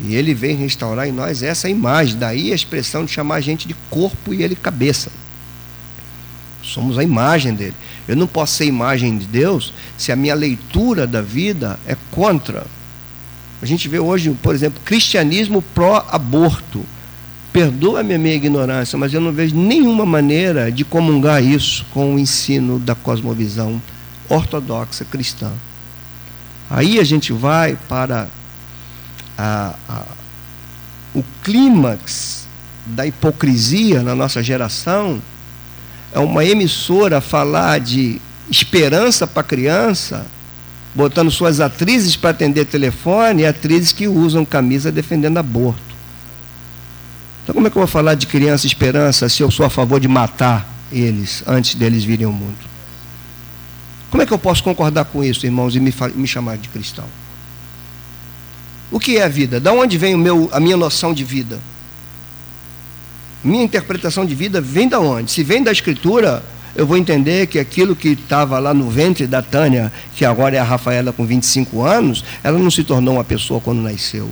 E ele vem restaurar em nós essa imagem. Daí a expressão de chamar a gente de corpo e ele cabeça. Somos a imagem dele. Eu não posso ser imagem de Deus se a minha leitura da vida é contra. A gente vê hoje, por exemplo, cristianismo pró-aborto. Perdoa-me a minha ignorância, mas eu não vejo nenhuma maneira de comungar isso com o ensino da cosmovisão ortodoxa cristã. Aí a gente vai para a, a, o clímax da hipocrisia na nossa geração, uma emissora falar de esperança para criança, botando suas atrizes para atender telefone e atrizes que usam camisa defendendo aborto. Então, como é que eu vou falar de criança esperança se eu sou a favor de matar eles antes deles virem ao mundo? Como é que eu posso concordar com isso, irmãos, e me, me chamar de cristão? O que é a vida? Da onde vem o meu, a minha noção de vida? Minha interpretação de vida vem da onde? Se vem da Escritura, eu vou entender que aquilo que estava lá no ventre da Tânia, que agora é a Rafaela com 25 anos, ela não se tornou uma pessoa quando nasceu.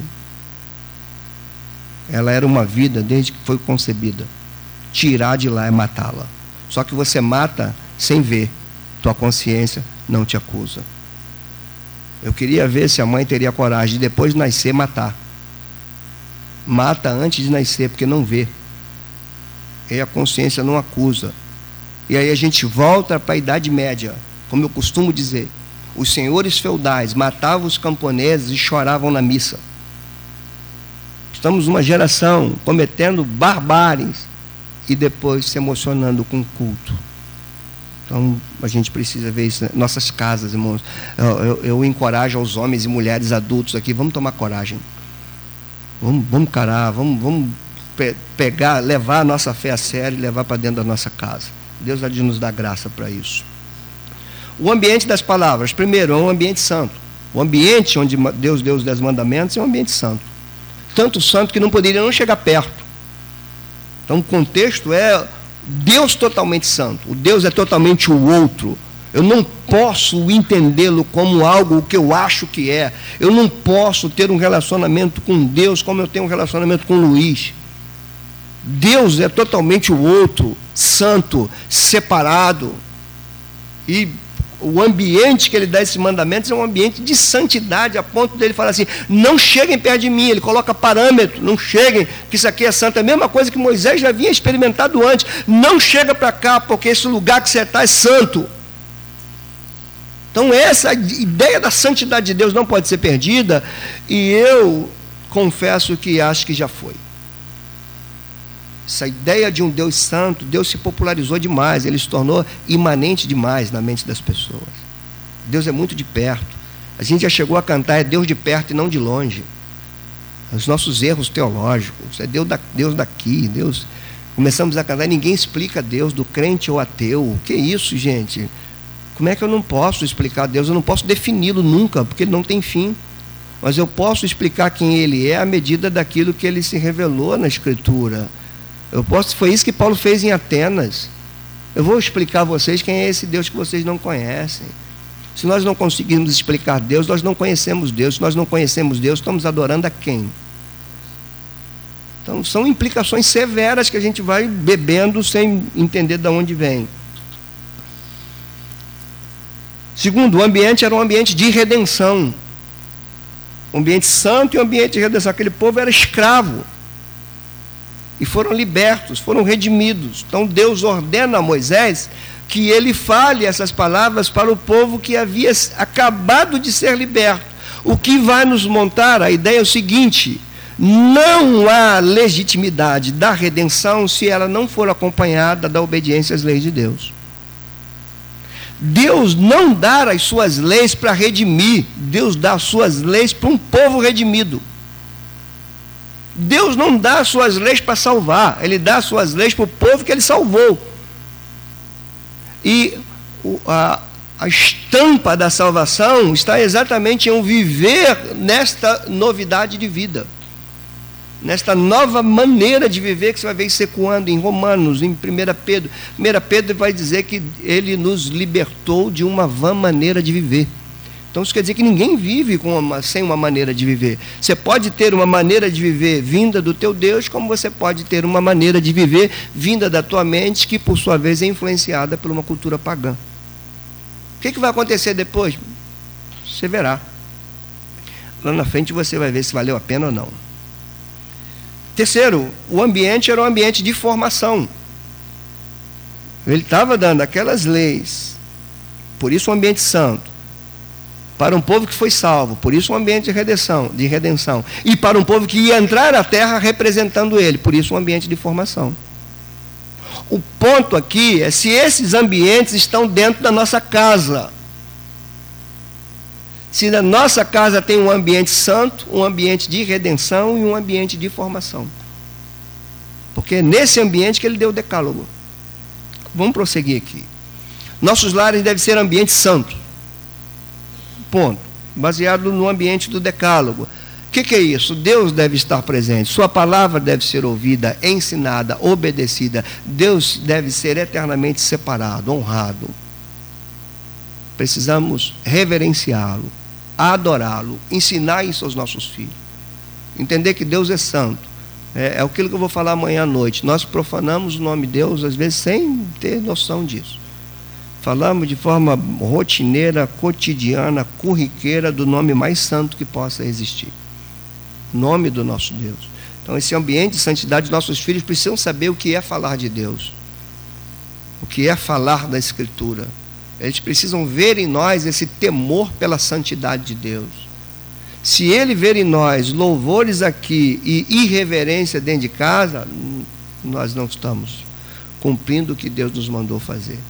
Ela era uma vida desde que foi concebida. Tirar de lá é matá-la. Só que você mata sem ver. Tua consciência não te acusa. Eu queria ver se a mãe teria coragem de depois de nascer matar. Mata antes de nascer, porque não vê e a consciência não acusa. E aí a gente volta para a Idade Média, como eu costumo dizer. Os senhores feudais matavam os camponeses e choravam na missa. Estamos numa geração cometendo barbáries e depois se emocionando com o culto. Então a gente precisa ver isso nas nossas casas, irmãos. Eu, eu, eu encorajo aos homens e mulheres adultos aqui, vamos tomar coragem. Vamos, vamos carar, vamos, vamos pe pegar, levar a nossa fé a sério e levar para dentro da nossa casa. Deus há de nos dar graça para isso. O ambiente das palavras, primeiro, é um ambiente santo. O ambiente onde Deus deu os dez mandamentos é um ambiente santo. Tanto santo que não poderia não chegar perto. Então o contexto é Deus totalmente santo. O Deus é totalmente o outro. Eu não posso entendê-lo como algo que eu acho que é. Eu não posso ter um relacionamento com Deus como eu tenho um relacionamento com Luiz. Deus é totalmente o outro, santo, separado. E o ambiente que ele dá esses mandamentos é um ambiente de santidade, a ponto dele falar assim: não cheguem perto de mim. Ele coloca parâmetro, não cheguem, que isso aqui é santo. É a mesma coisa que Moisés já havia experimentado antes. Não chega para cá, porque esse lugar que você está é santo. Então, essa ideia da santidade de Deus não pode ser perdida, e eu confesso que acho que já foi. Essa ideia de um Deus santo, Deus se popularizou demais, ele se tornou imanente demais na mente das pessoas. Deus é muito de perto. A gente já chegou a cantar, é Deus de perto e não de longe. os nossos erros teológicos. É Deus, da, Deus daqui, Deus. Começamos a casar, ninguém explica Deus do crente ou ateu. O que isso, gente? Como é que eu não posso explicar Deus? Eu não posso defini-lo nunca, porque ele não tem fim. Mas eu posso explicar quem ele é à medida daquilo que ele se revelou na Escritura. Eu posso, foi isso que Paulo fez em Atenas. Eu vou explicar a vocês quem é esse Deus que vocês não conhecem. Se nós não conseguirmos explicar Deus, nós não conhecemos Deus. Se nós não conhecemos Deus, estamos adorando a quem? Então, são implicações severas que a gente vai bebendo sem entender de onde vem. Segundo, o ambiente era um ambiente de redenção. Um ambiente santo e um ambiente de redenção. Aquele povo era escravo. E foram libertos, foram redimidos. Então Deus ordena a Moisés que ele fale essas palavras para o povo que havia acabado de ser liberto. O que vai nos montar? A ideia é o seguinte: não há legitimidade da redenção se ela não for acompanhada da obediência às leis de Deus. Deus não dá as suas leis para redimir, Deus dá as suas leis para um povo redimido. Deus não dá as suas leis para salvar, Ele dá as suas leis para o povo que Ele salvou. E a, a estampa da salvação está exatamente em um viver nesta novidade de vida. Nesta nova maneira de viver que você vai ver isso ecoando em Romanos, em 1 Pedro. 1 Pedro vai dizer que ele nos libertou de uma vã maneira de viver. Então isso quer dizer que ninguém vive uma, sem uma maneira de viver. Você pode ter uma maneira de viver vinda do teu Deus, como você pode ter uma maneira de viver vinda da tua mente, que por sua vez é influenciada por uma cultura pagã. O que, que vai acontecer depois? Você verá. Lá na frente você vai ver se valeu a pena ou não. Terceiro, o ambiente era um ambiente de formação. Ele estava dando aquelas leis, por isso um ambiente santo para um povo que foi salvo, por isso um ambiente de redenção, de redenção, e para um povo que ia entrar à terra representando ele, por isso um ambiente de formação. O ponto aqui é se esses ambientes estão dentro da nossa casa. Se na nossa casa tem um ambiente santo, um ambiente de redenção e um ambiente de formação. Porque é nesse ambiente que ele deu o decálogo. Vamos prosseguir aqui. Nossos lares devem ser ambientes santos Ponto. Baseado no ambiente do decálogo. O que, que, é isso? Deus deve estar presente, Sua palavra deve ser ouvida, ensinada, obedecida. Deus deve ser eternamente separado, honrado. Precisamos reverenciá-lo, adorá-lo, ensinar isso aos nossos filhos. Entender que Deus é santo. É, é aquilo que eu vou falar amanhã à noite. Nós profanamos o nome de Deus, às vezes, sem ter noção disso. Falamos de forma rotineira, cotidiana, corriqueira do nome mais santo que possa existir. Nome do nosso Deus. Então, esse ambiente de santidade, nossos filhos precisam saber o que é falar de Deus, o que é falar da Escritura. Eles precisam ver em nós esse temor pela santidade de Deus. Se ele ver em nós louvores aqui e irreverência dentro de casa, nós não estamos cumprindo o que Deus nos mandou fazer.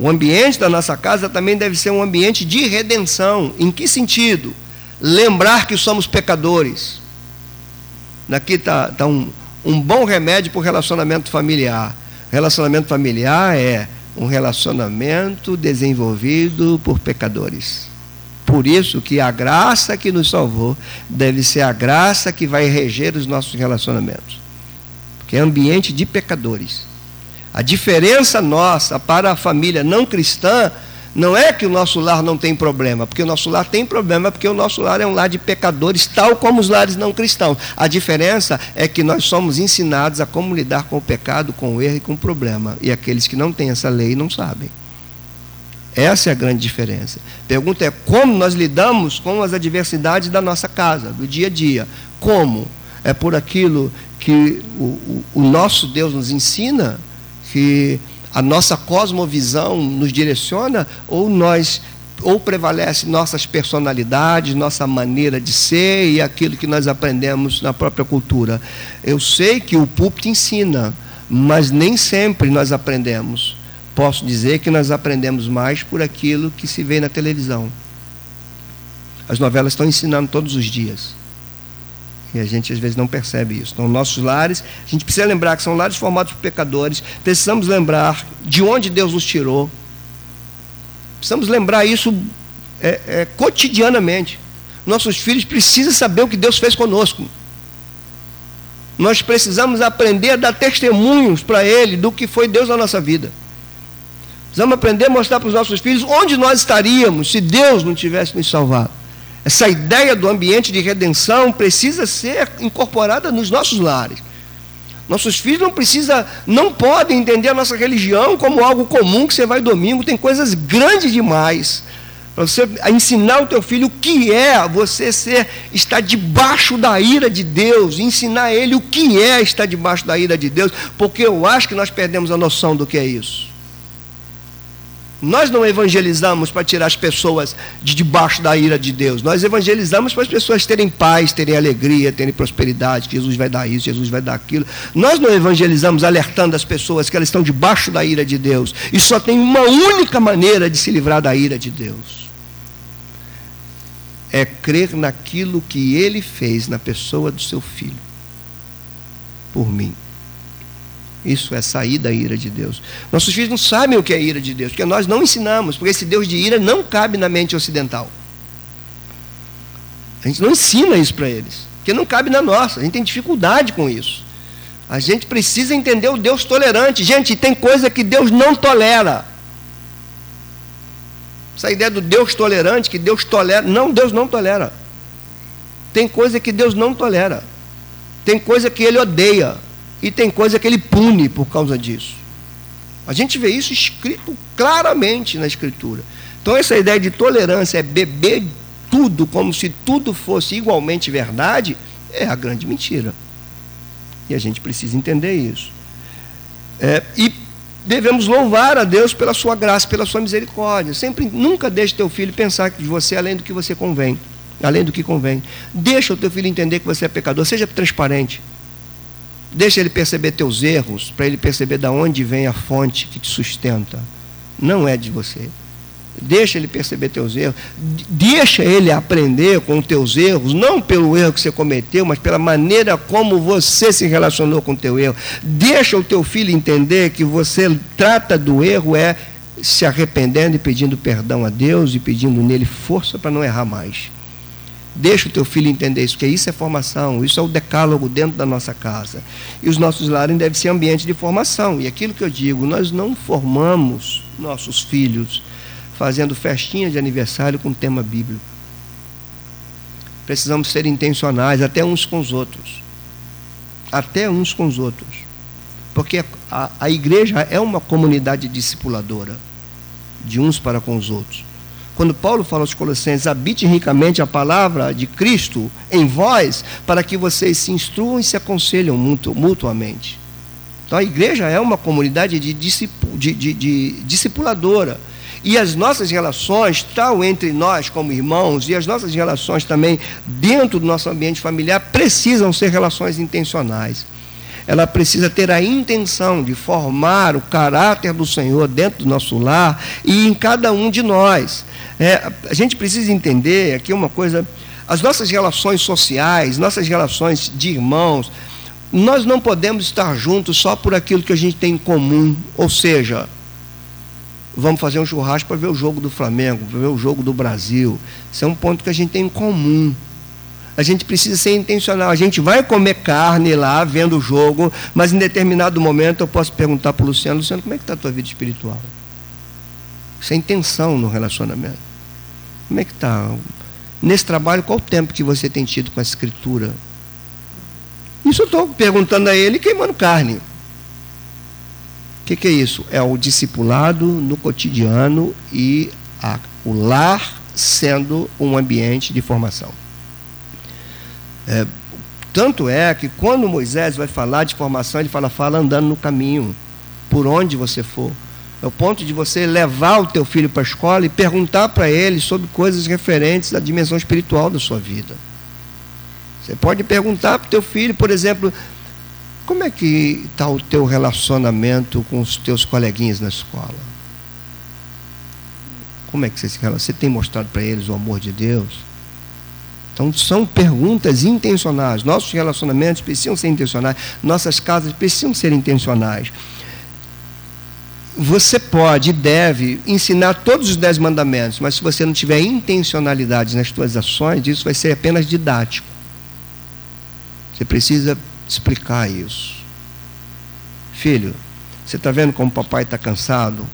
O ambiente da nossa casa também deve ser um ambiente de redenção. Em que sentido? Lembrar que somos pecadores. Aqui está tá um, um bom remédio para o relacionamento familiar. Relacionamento familiar é um relacionamento desenvolvido por pecadores. Por isso que a graça que nos salvou deve ser a graça que vai reger os nossos relacionamentos. Porque é ambiente de pecadores. A diferença nossa para a família não cristã não é que o nosso lar não tem problema, porque o nosso lar tem problema, porque o nosso lar é um lar de pecadores, tal como os lares não cristãos. A diferença é que nós somos ensinados a como lidar com o pecado, com o erro e com o problema. E aqueles que não têm essa lei não sabem. Essa é a grande diferença. Pergunta é como nós lidamos com as adversidades da nossa casa, do dia a dia. Como? É por aquilo que o, o, o nosso Deus nos ensina que a nossa cosmovisão nos direciona ou nós ou prevalece nossas personalidades, nossa maneira de ser e aquilo que nós aprendemos na própria cultura. Eu sei que o púlpito ensina, mas nem sempre nós aprendemos. Posso dizer que nós aprendemos mais por aquilo que se vê na televisão. As novelas estão ensinando todos os dias. E a gente às vezes não percebe isso. Então, nossos lares, a gente precisa lembrar que são lares formados por pecadores. Precisamos lembrar de onde Deus nos tirou. Precisamos lembrar isso é, é, cotidianamente. Nossos filhos precisam saber o que Deus fez conosco. Nós precisamos aprender a dar testemunhos para Ele do que foi Deus na nossa vida. Precisamos aprender a mostrar para os nossos filhos onde nós estaríamos se Deus não tivesse nos salvado. Essa ideia do ambiente de redenção precisa ser incorporada nos nossos lares. Nossos filhos não precisa, não podem entender a nossa religião como algo comum que você vai domingo, tem coisas grandes demais para você ensinar o teu filho o que é você ser estar debaixo da ira de Deus, ensinar ele o que é estar debaixo da ira de Deus, porque eu acho que nós perdemos a noção do que é isso. Nós não evangelizamos para tirar as pessoas de debaixo da ira de Deus. Nós evangelizamos para as pessoas terem paz, terem alegria, terem prosperidade. Jesus vai dar isso, Jesus vai dar aquilo. Nós não evangelizamos alertando as pessoas que elas estão debaixo da ira de Deus. E só tem uma única maneira de se livrar da ira de Deus. É crer naquilo que ele fez na pessoa do seu filho. Por mim. Isso é sair da ira de Deus. Nossos filhos não sabem o que é ira de Deus, porque nós não ensinamos, porque esse Deus de ira não cabe na mente ocidental. A gente não ensina isso para eles, porque não cabe na nossa, a gente tem dificuldade com isso. A gente precisa entender o Deus tolerante. Gente, tem coisa que Deus não tolera. Essa ideia do Deus tolerante, que Deus tolera. Não, Deus não tolera. Tem coisa que Deus não tolera. Tem coisa que Ele odeia e tem coisa que ele pune por causa disso. A gente vê isso escrito claramente na Escritura. Então, essa ideia de tolerância é beber tudo como se tudo fosse igualmente verdade, é a grande mentira. E a gente precisa entender isso. É, e devemos louvar a Deus pela sua graça, pela sua misericórdia. Sempre, nunca deixe teu filho pensar de você além do que você convém, além do que convém. Deixa o teu filho entender que você é pecador, seja transparente. Deixa ele perceber teus erros, para ele perceber de onde vem a fonte que te sustenta. Não é de você. Deixa ele perceber teus erros. Deixa ele aprender com teus erros, não pelo erro que você cometeu, mas pela maneira como você se relacionou com o teu erro. Deixa o teu filho entender que você trata do erro é se arrependendo e pedindo perdão a Deus e pedindo nele força para não errar mais. Deixa o teu filho entender isso, que isso é formação, isso é o decálogo dentro da nossa casa. E os nossos lares devem ser ambiente de formação. E aquilo que eu digo, nós não formamos nossos filhos fazendo festinha de aniversário com tema bíblico. Precisamos ser intencionais, até uns com os outros. Até uns com os outros. Porque a, a igreja é uma comunidade discipuladora, de uns para com os outros. Quando Paulo fala aos Colossenses, habite ricamente a palavra de Cristo em vós, para que vocês se instruam e se aconselham mutu mutuamente. Então a igreja é uma comunidade de, discipu de, de, de discipuladora. E as nossas relações, tal entre nós como irmãos, e as nossas relações também dentro do nosso ambiente familiar, precisam ser relações intencionais ela precisa ter a intenção de formar o caráter do Senhor dentro do nosso lar e em cada um de nós. É, a gente precisa entender aqui uma coisa: as nossas relações sociais, nossas relações de irmãos, nós não podemos estar juntos só por aquilo que a gente tem em comum, ou seja, vamos fazer um churrasco para ver o jogo do Flamengo, para ver o jogo do Brasil. Isso é um ponto que a gente tem em comum a gente precisa ser intencional. A gente vai comer carne lá, vendo o jogo, mas em determinado momento eu posso perguntar para o Luciano, Luciano, como é que está a tua vida espiritual? Isso é intenção no relacionamento. Como é que está? Nesse trabalho, qual o tempo que você tem tido com a escritura? Isso eu estou perguntando a ele queimando carne. O que, que, é isso? É o discipulado no cotidiano e a, o lar sendo um ambiente de formação. É, tanto é que quando Moisés vai falar de formação, ele fala, fala andando no caminho, por onde você for. É o ponto de você levar o teu filho para a escola e perguntar para ele sobre coisas referentes à dimensão espiritual da sua vida. Você pode perguntar para o teu filho, por exemplo, como é que está o teu relacionamento com os teus coleguinhas na escola? Como é que você se relaciona? Você tem mostrado para eles o amor de Deus? Então, são perguntas intencionais. Nossos relacionamentos precisam ser intencionais, nossas casas precisam ser intencionais. Você pode e deve ensinar todos os dez mandamentos, mas se você não tiver intencionalidade nas suas ações, isso vai ser apenas didático. Você precisa explicar isso. Filho, você está vendo como o papai está cansado?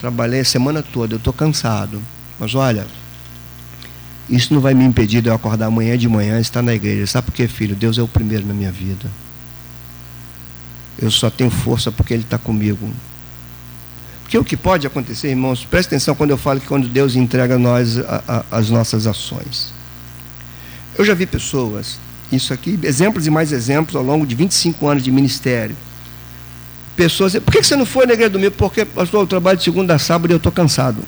Trabalhei a semana toda, eu estou cansado. Mas olha, isso não vai me impedir de eu acordar amanhã de manhã e estar na igreja. Sabe por quê, filho? Deus é o primeiro na minha vida. Eu só tenho força porque Ele está comigo. Porque o que pode acontecer, irmãos, preste atenção quando eu falo que quando Deus entrega a nós a, a, as nossas ações. Eu já vi pessoas, isso aqui, exemplos e mais exemplos ao longo de 25 anos de ministério. Pessoas, por que você não foi na igreja domingo? Porque, pastor, eu trabalho de segunda a sábado e eu estou cansado.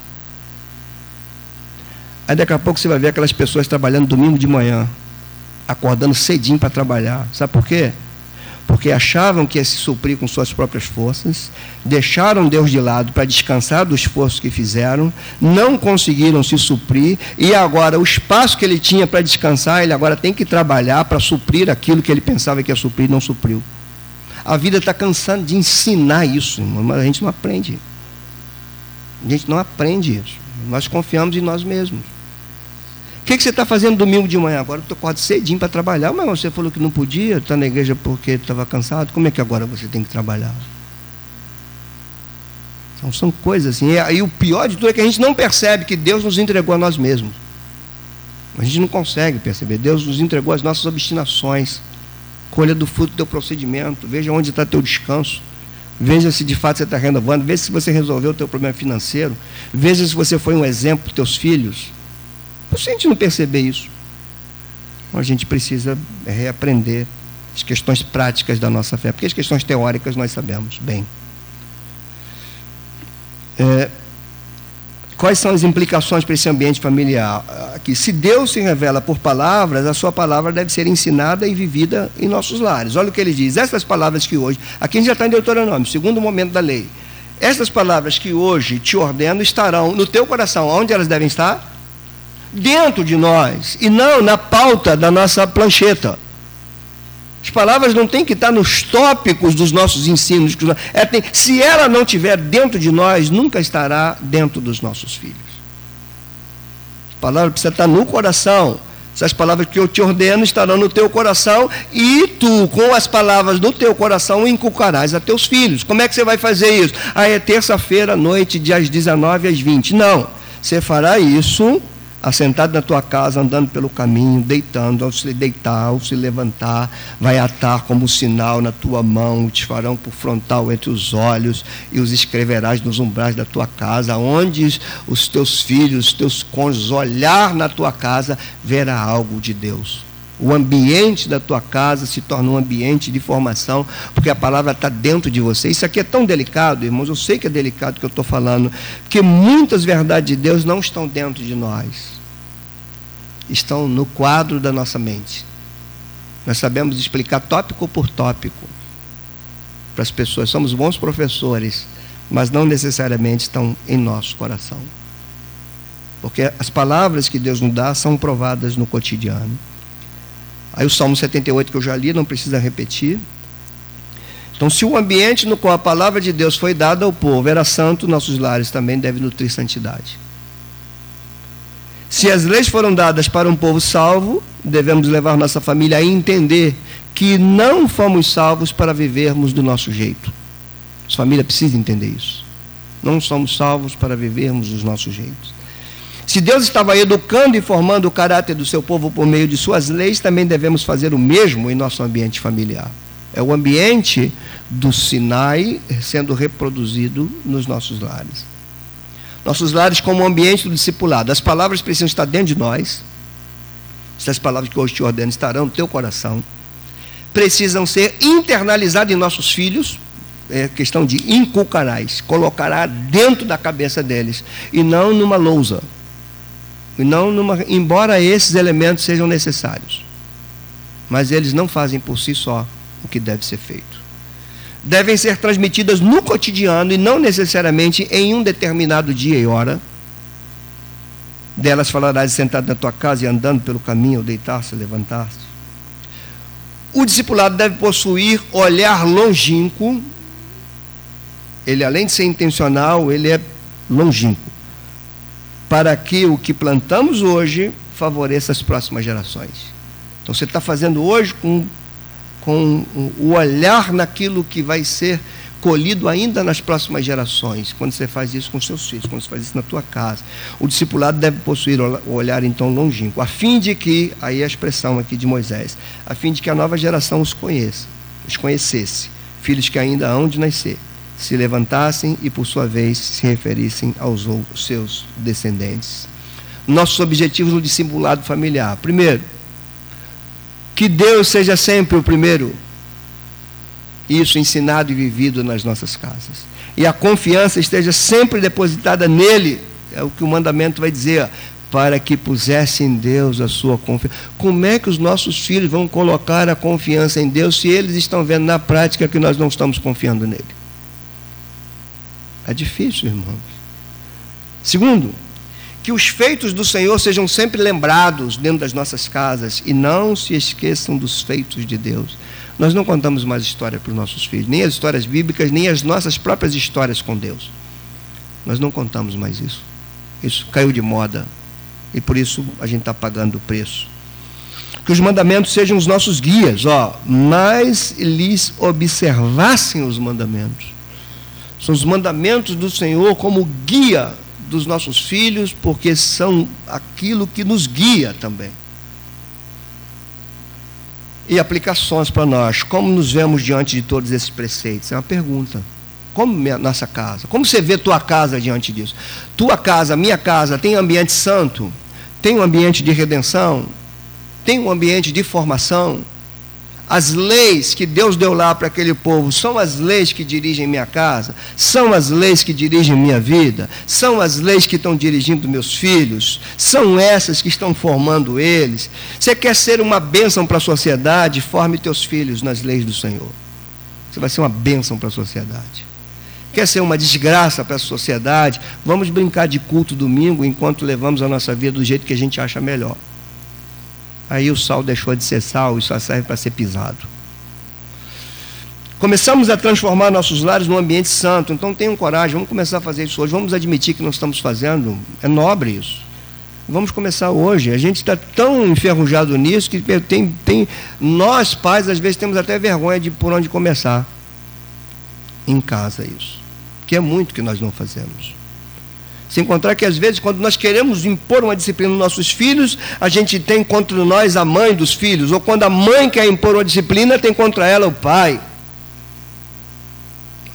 Aí daqui a pouco você vai ver aquelas pessoas trabalhando domingo de manhã, acordando cedinho para trabalhar. Sabe por quê? Porque achavam que ia se suprir com suas próprias forças, deixaram Deus de lado para descansar do esforço que fizeram, não conseguiram se suprir, e agora o espaço que ele tinha para descansar, ele agora tem que trabalhar para suprir aquilo que ele pensava que ia suprir não supriu. A vida está cansando de ensinar isso, mas a gente não aprende. A gente não aprende isso. Nós confiamos em nós mesmos que, que você está fazendo domingo de manhã? Agora eu acordo cedinho para trabalhar. Mas você falou que não podia, está na igreja porque estava cansado. Como é que agora você tem que trabalhar? Então são coisas assim. E, e o pior de tudo é que a gente não percebe que Deus nos entregou a nós mesmos. A gente não consegue perceber. Deus nos entregou as nossas obstinações. Colha do fruto do teu procedimento. Veja onde está teu descanso. Veja se de fato você está renovando. Veja se você resolveu o teu problema financeiro. Veja se você foi um exemplo para teus filhos. Se a gente não perceber isso, a gente precisa reaprender as questões práticas da nossa fé, porque as questões teóricas nós sabemos bem. É, quais são as implicações para esse ambiente familiar? Aqui, se Deus se revela por palavras, a sua palavra deve ser ensinada e vivida em nossos lares. Olha o que ele diz: essas palavras que hoje, aqui a gente já está em Deuteronômio, segundo momento da lei. Essas palavras que hoje te ordeno estarão no teu coração. Onde elas devem estar? Dentro de nós e não na pauta da nossa plancheta. As palavras não têm que estar nos tópicos dos nossos ensinos. É, se ela não estiver dentro de nós, nunca estará dentro dos nossos filhos. A palavra precisa estar no coração. Essas palavras que eu te ordeno estarão no teu coração e tu, com as palavras do teu coração, inculcarás a teus filhos. Como é que você vai fazer isso? Ah, é terça-feira à noite, dias 19 às 20. Não. Você fará isso assentado na tua casa, andando pelo caminho, deitando, ao se deitar, ao se levantar, vai atar como sinal na tua mão, te farão por frontal entre os olhos, e os escreverás nos umbrais da tua casa, onde os teus filhos, os teus cônjuges olhar na tua casa, verá algo de Deus. O ambiente da tua casa se torna um ambiente de formação, porque a palavra está dentro de você. Isso aqui é tão delicado, irmãos. Eu sei que é delicado o que eu estou falando, porque muitas verdades de Deus não estão dentro de nós, estão no quadro da nossa mente. Nós sabemos explicar tópico por tópico para as pessoas. Somos bons professores, mas não necessariamente estão em nosso coração. Porque as palavras que Deus nos dá são provadas no cotidiano. Aí o Salmo 78 que eu já li, não precisa repetir. Então, se o ambiente no qual a palavra de Deus foi dada ao povo era santo, nossos lares também devem nutrir santidade. Se as leis foram dadas para um povo salvo, devemos levar nossa família a entender que não fomos salvos para vivermos do nosso jeito. A família precisa entender isso. Não somos salvos para vivermos dos nossos jeitos. Se Deus estava educando e formando o caráter do seu povo por meio de suas leis, também devemos fazer o mesmo em nosso ambiente familiar. É o ambiente do Sinai sendo reproduzido nos nossos lares. Nossos lares como ambiente do discipulado. As palavras precisam estar dentro de nós. Essas palavras que hoje te ordeno estarão no teu coração. Precisam ser internalizadas em nossos filhos, é questão de inculcarás, colocará dentro da cabeça deles e não numa lousa. Não numa, embora esses elementos sejam necessários, mas eles não fazem por si só o que deve ser feito. Devem ser transmitidas no cotidiano e não necessariamente em um determinado dia e hora. Delas falarás sentado na tua casa e andando pelo caminho, deitar-se, levantar-se. O discipulado deve possuir olhar longínquo. Ele, além de ser intencional, ele é longínquo. Para que o que plantamos hoje favoreça as próximas gerações. Então você está fazendo hoje com, com o olhar naquilo que vai ser colhido ainda nas próximas gerações, quando você faz isso com seus filhos, quando você faz isso na tua casa. O discipulado deve possuir o olhar então longínquo, a fim de que, aí a expressão aqui de Moisés, a fim de que a nova geração os conheça, os conhecesse, filhos que ainda hão de nascer, se levantassem e por sua vez se referissem aos outros, seus descendentes. Nossos objetivos no discipulado familiar. Primeiro, que Deus seja sempre o primeiro isso ensinado e vivido nas nossas casas. E a confiança esteja sempre depositada nele, é o que o mandamento vai dizer, para que pusesse em Deus a sua confiança. Como é que os nossos filhos vão colocar a confiança em Deus se eles estão vendo na prática que nós não estamos confiando nele? É difícil, irmãos. Segundo, que os feitos do Senhor sejam sempre lembrados dentro das nossas casas e não se esqueçam dos feitos de Deus. Nós não contamos mais história para os nossos filhos, nem as histórias bíblicas, nem as nossas próprias histórias com Deus. Nós não contamos mais isso. Isso caiu de moda. E por isso a gente está pagando o preço. Que os mandamentos sejam os nossos guias, ó, mas lhes observassem os mandamentos. São os mandamentos do Senhor como guia dos nossos filhos, porque são aquilo que nos guia também e aplicações para nós. Como nos vemos diante de todos esses preceitos? É uma pergunta. Como minha, nossa casa? Como você vê tua casa diante disso? Tua casa, minha casa, tem ambiente santo? Tem um ambiente de redenção? Tem um ambiente de formação? As leis que Deus deu lá para aquele povo são as leis que dirigem minha casa, são as leis que dirigem minha vida, são as leis que estão dirigindo meus filhos, são essas que estão formando eles. Você quer ser uma bênção para a sociedade? Forme teus filhos nas leis do Senhor. Você vai ser uma bênção para a sociedade. Quer ser uma desgraça para a sociedade? Vamos brincar de culto domingo enquanto levamos a nossa vida do jeito que a gente acha melhor. Aí o sal deixou de ser sal e só serve para ser pisado. Começamos a transformar nossos lares num ambiente santo, então tenham coragem, vamos começar a fazer isso hoje, vamos admitir que nós estamos fazendo, é nobre isso. Vamos começar hoje. A gente está tão enferrujado nisso que tem, tem, nós pais às vezes temos até vergonha de por onde começar. Em casa isso. Que é muito que nós não fazemos. Se encontrar que às vezes, quando nós queremos impor uma disciplina nos nossos filhos, a gente tem contra nós a mãe dos filhos, ou quando a mãe quer impor uma disciplina, tem contra ela o pai.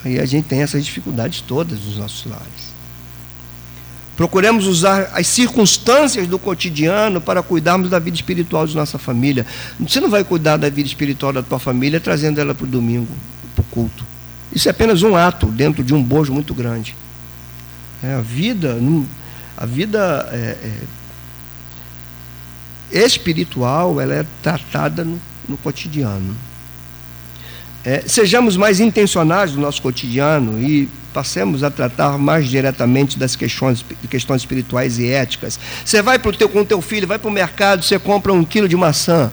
Aí a gente tem essas dificuldades todas nos nossos lares. Procuremos usar as circunstâncias do cotidiano para cuidarmos da vida espiritual de nossa família. Você não vai cuidar da vida espiritual da tua família trazendo ela para o domingo, para o culto. Isso é apenas um ato dentro de um bojo muito grande. É, a vida, a vida é, é, espiritual, ela é tratada no, no cotidiano. É, sejamos mais intencionais no nosso cotidiano e passemos a tratar mais diretamente das questões, questões espirituais e éticas. Você vai pro teu, com o teu filho, vai para o mercado, você compra um quilo de maçã.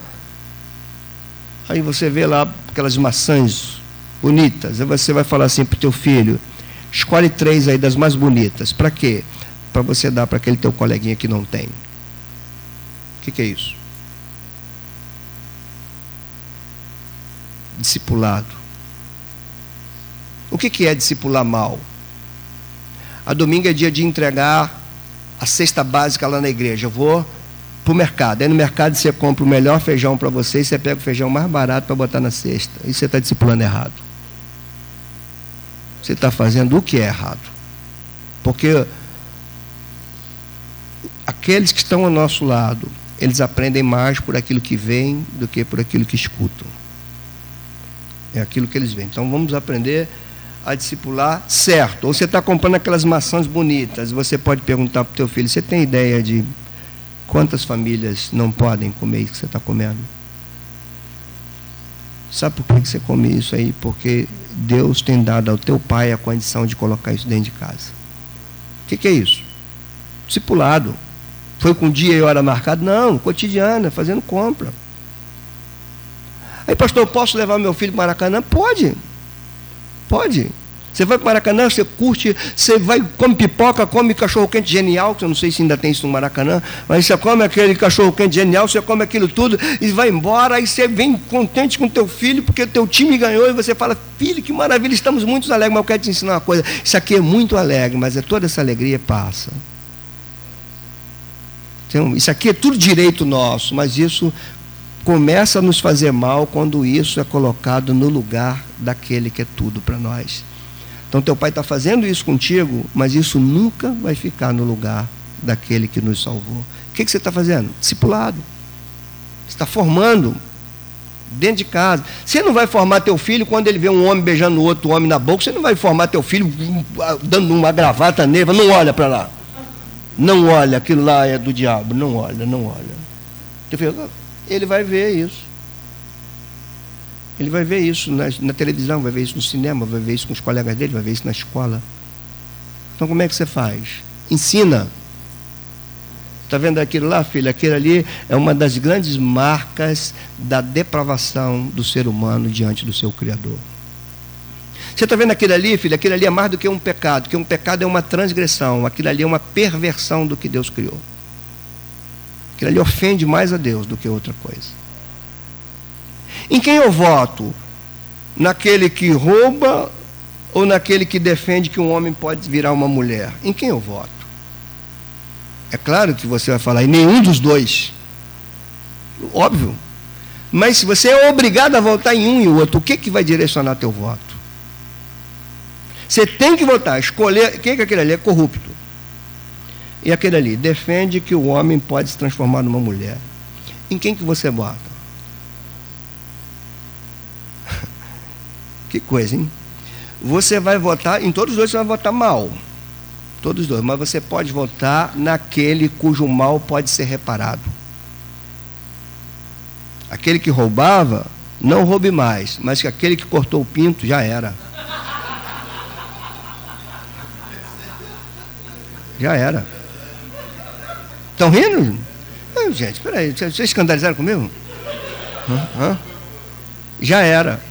Aí você vê lá aquelas maçãs bonitas. Aí você vai falar assim para o teu filho: Escolhe três aí das mais bonitas. Para quê? Para você dar para aquele teu coleguinha que não tem. O que, que é isso? Discipulado. O que, que é discipular mal? A domingo é dia de entregar a cesta básica lá na igreja. Eu vou para o mercado. Aí no mercado você compra o melhor feijão para você e você pega o feijão mais barato para botar na cesta. E você está discipulando errado você está fazendo o que é errado. Porque aqueles que estão ao nosso lado, eles aprendem mais por aquilo que veem do que por aquilo que escutam. É aquilo que eles veem. Então vamos aprender a discipular certo. Ou você está comprando aquelas maçãs bonitas, você pode perguntar para o teu filho, você tem ideia de quantas famílias não podem comer isso que você está comendo? Sabe por que você come isso aí? Porque Deus tem dado ao teu pai a condição de colocar isso dentro de casa. O que, que é isso? Discipulado. Foi com dia e hora marcado? Não, cotidiana, fazendo compra. Aí, pastor, eu posso levar meu filho para Maracanã? Pode. Pode. Você vai para Maracanã, você curte, você vai, come pipoca, come cachorro-quente genial, que eu não sei se ainda tem isso no Maracanã, mas você come aquele cachorro-quente genial, você come aquilo tudo e vai embora, aí você vem contente com teu filho, porque teu time ganhou, e você fala, filho, que maravilha, estamos muito alegres, mas eu quero te ensinar uma coisa, isso aqui é muito alegre, mas é toda essa alegria passa. Então, isso aqui é tudo direito nosso, mas isso começa a nos fazer mal quando isso é colocado no lugar daquele que é tudo para nós. Então, teu pai está fazendo isso contigo, mas isso nunca vai ficar no lugar daquele que nos salvou. O que, que você está fazendo? Discipulado. Está formando dentro de casa. Você não vai formar teu filho quando ele vê um homem beijando outro homem na boca. Você não vai formar teu filho dando uma gravata neva. Não olha para lá. Não olha, aquilo lá é do diabo. Não olha, não olha. Ele vai ver isso. Ele vai ver isso na, na, televisão, vai ver isso no cinema, vai ver isso com os colegas dele, vai ver isso na escola. Então como é que você faz? Ensina. Está vendo aquilo lá, filho? Aquilo ali é uma das grandes marcas da depravação do ser humano diante do seu Criador. Você está vendo aquilo ali, filho? Aquilo ali é mais do que um pecado, porque um pecado é uma transgressão, aquilo ali é uma perversão do que Deus criou. Aquilo ali ofende mais a Deus do que outra coisa. Em quem eu voto? Naquele que rouba ou naquele que defende que um homem pode virar uma mulher? Em quem eu voto? É claro que você vai falar em nenhum dos dois. Óbvio. Mas se você é obrigado a votar em um e outro, o que, que vai direcionar teu voto? Você tem que votar, escolher. Quem é que aquele ali é corrupto? E aquele ali defende que o homem pode se transformar numa mulher. Em quem que você vota? Que coisa, hein? Você vai votar, em todos os dois você vai votar mal. Todos os dois, mas você pode votar naquele cujo mal pode ser reparado. Aquele que roubava, não roube mais, mas que aquele que cortou o pinto já era. Já era. Estão rindo? Não, gente, espera aí, vocês escandalizaram comigo? Hã? Hã? Já era.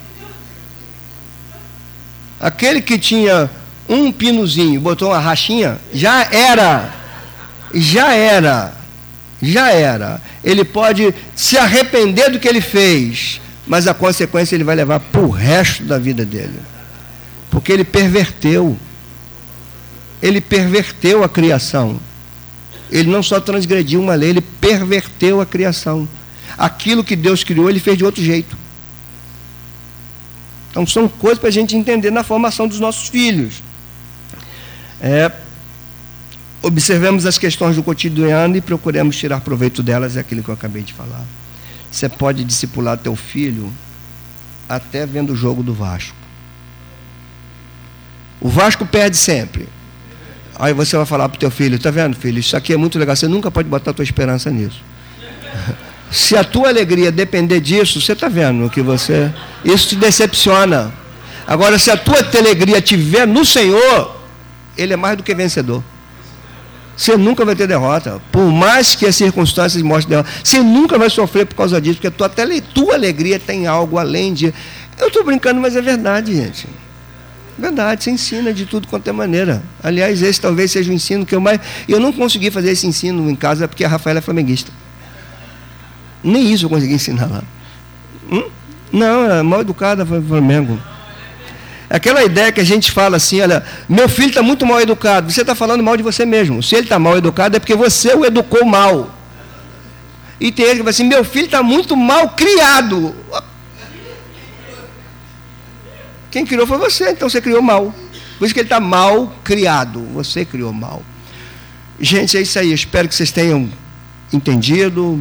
Aquele que tinha um pinozinho, botou uma rachinha, já era. Já era. Já era. Ele pode se arrepender do que ele fez, mas a consequência ele vai levar para o resto da vida dele. Porque ele perverteu. Ele perverteu a criação. Ele não só transgrediu uma lei, ele perverteu a criação. Aquilo que Deus criou, ele fez de outro jeito. Então são coisas para a gente entender na formação dos nossos filhos. É, observemos as questões do cotidiano e procuremos tirar proveito delas, é aquilo que eu acabei de falar. Você pode discipular teu filho até vendo o jogo do Vasco. O Vasco perde sempre. Aí você vai falar para o teu filho, está vendo, filho, isso aqui é muito legal, você nunca pode botar a tua esperança nisso. Se a tua alegria depender disso, você está vendo que você. Isso te decepciona. Agora, se a tua alegria estiver no Senhor, Ele é mais do que vencedor. Você nunca vai ter derrota. Por mais que as circunstâncias mostrem derrota, você nunca vai sofrer por causa disso, porque a tua, tua alegria tem algo além de. Eu estou brincando, mas é verdade, gente. Verdade, você ensina de tudo quanto é maneira. Aliás, esse talvez seja o ensino que eu mais. Eu não consegui fazer esse ensino em casa porque a Rafaela é flamenguista. Nem isso eu consegui ensinar lá. Hum? Não, é mal educada foi Flamengo. Aquela ideia que a gente fala assim, olha, meu filho está muito mal educado. Você está falando mal de você mesmo. Se ele está mal educado é porque você o educou mal. E tem ele que fala assim, meu filho está muito mal criado. Quem criou foi você, então você criou mal. Por isso que ele está mal criado. Você criou mal. Gente, é isso aí. espero que vocês tenham entendido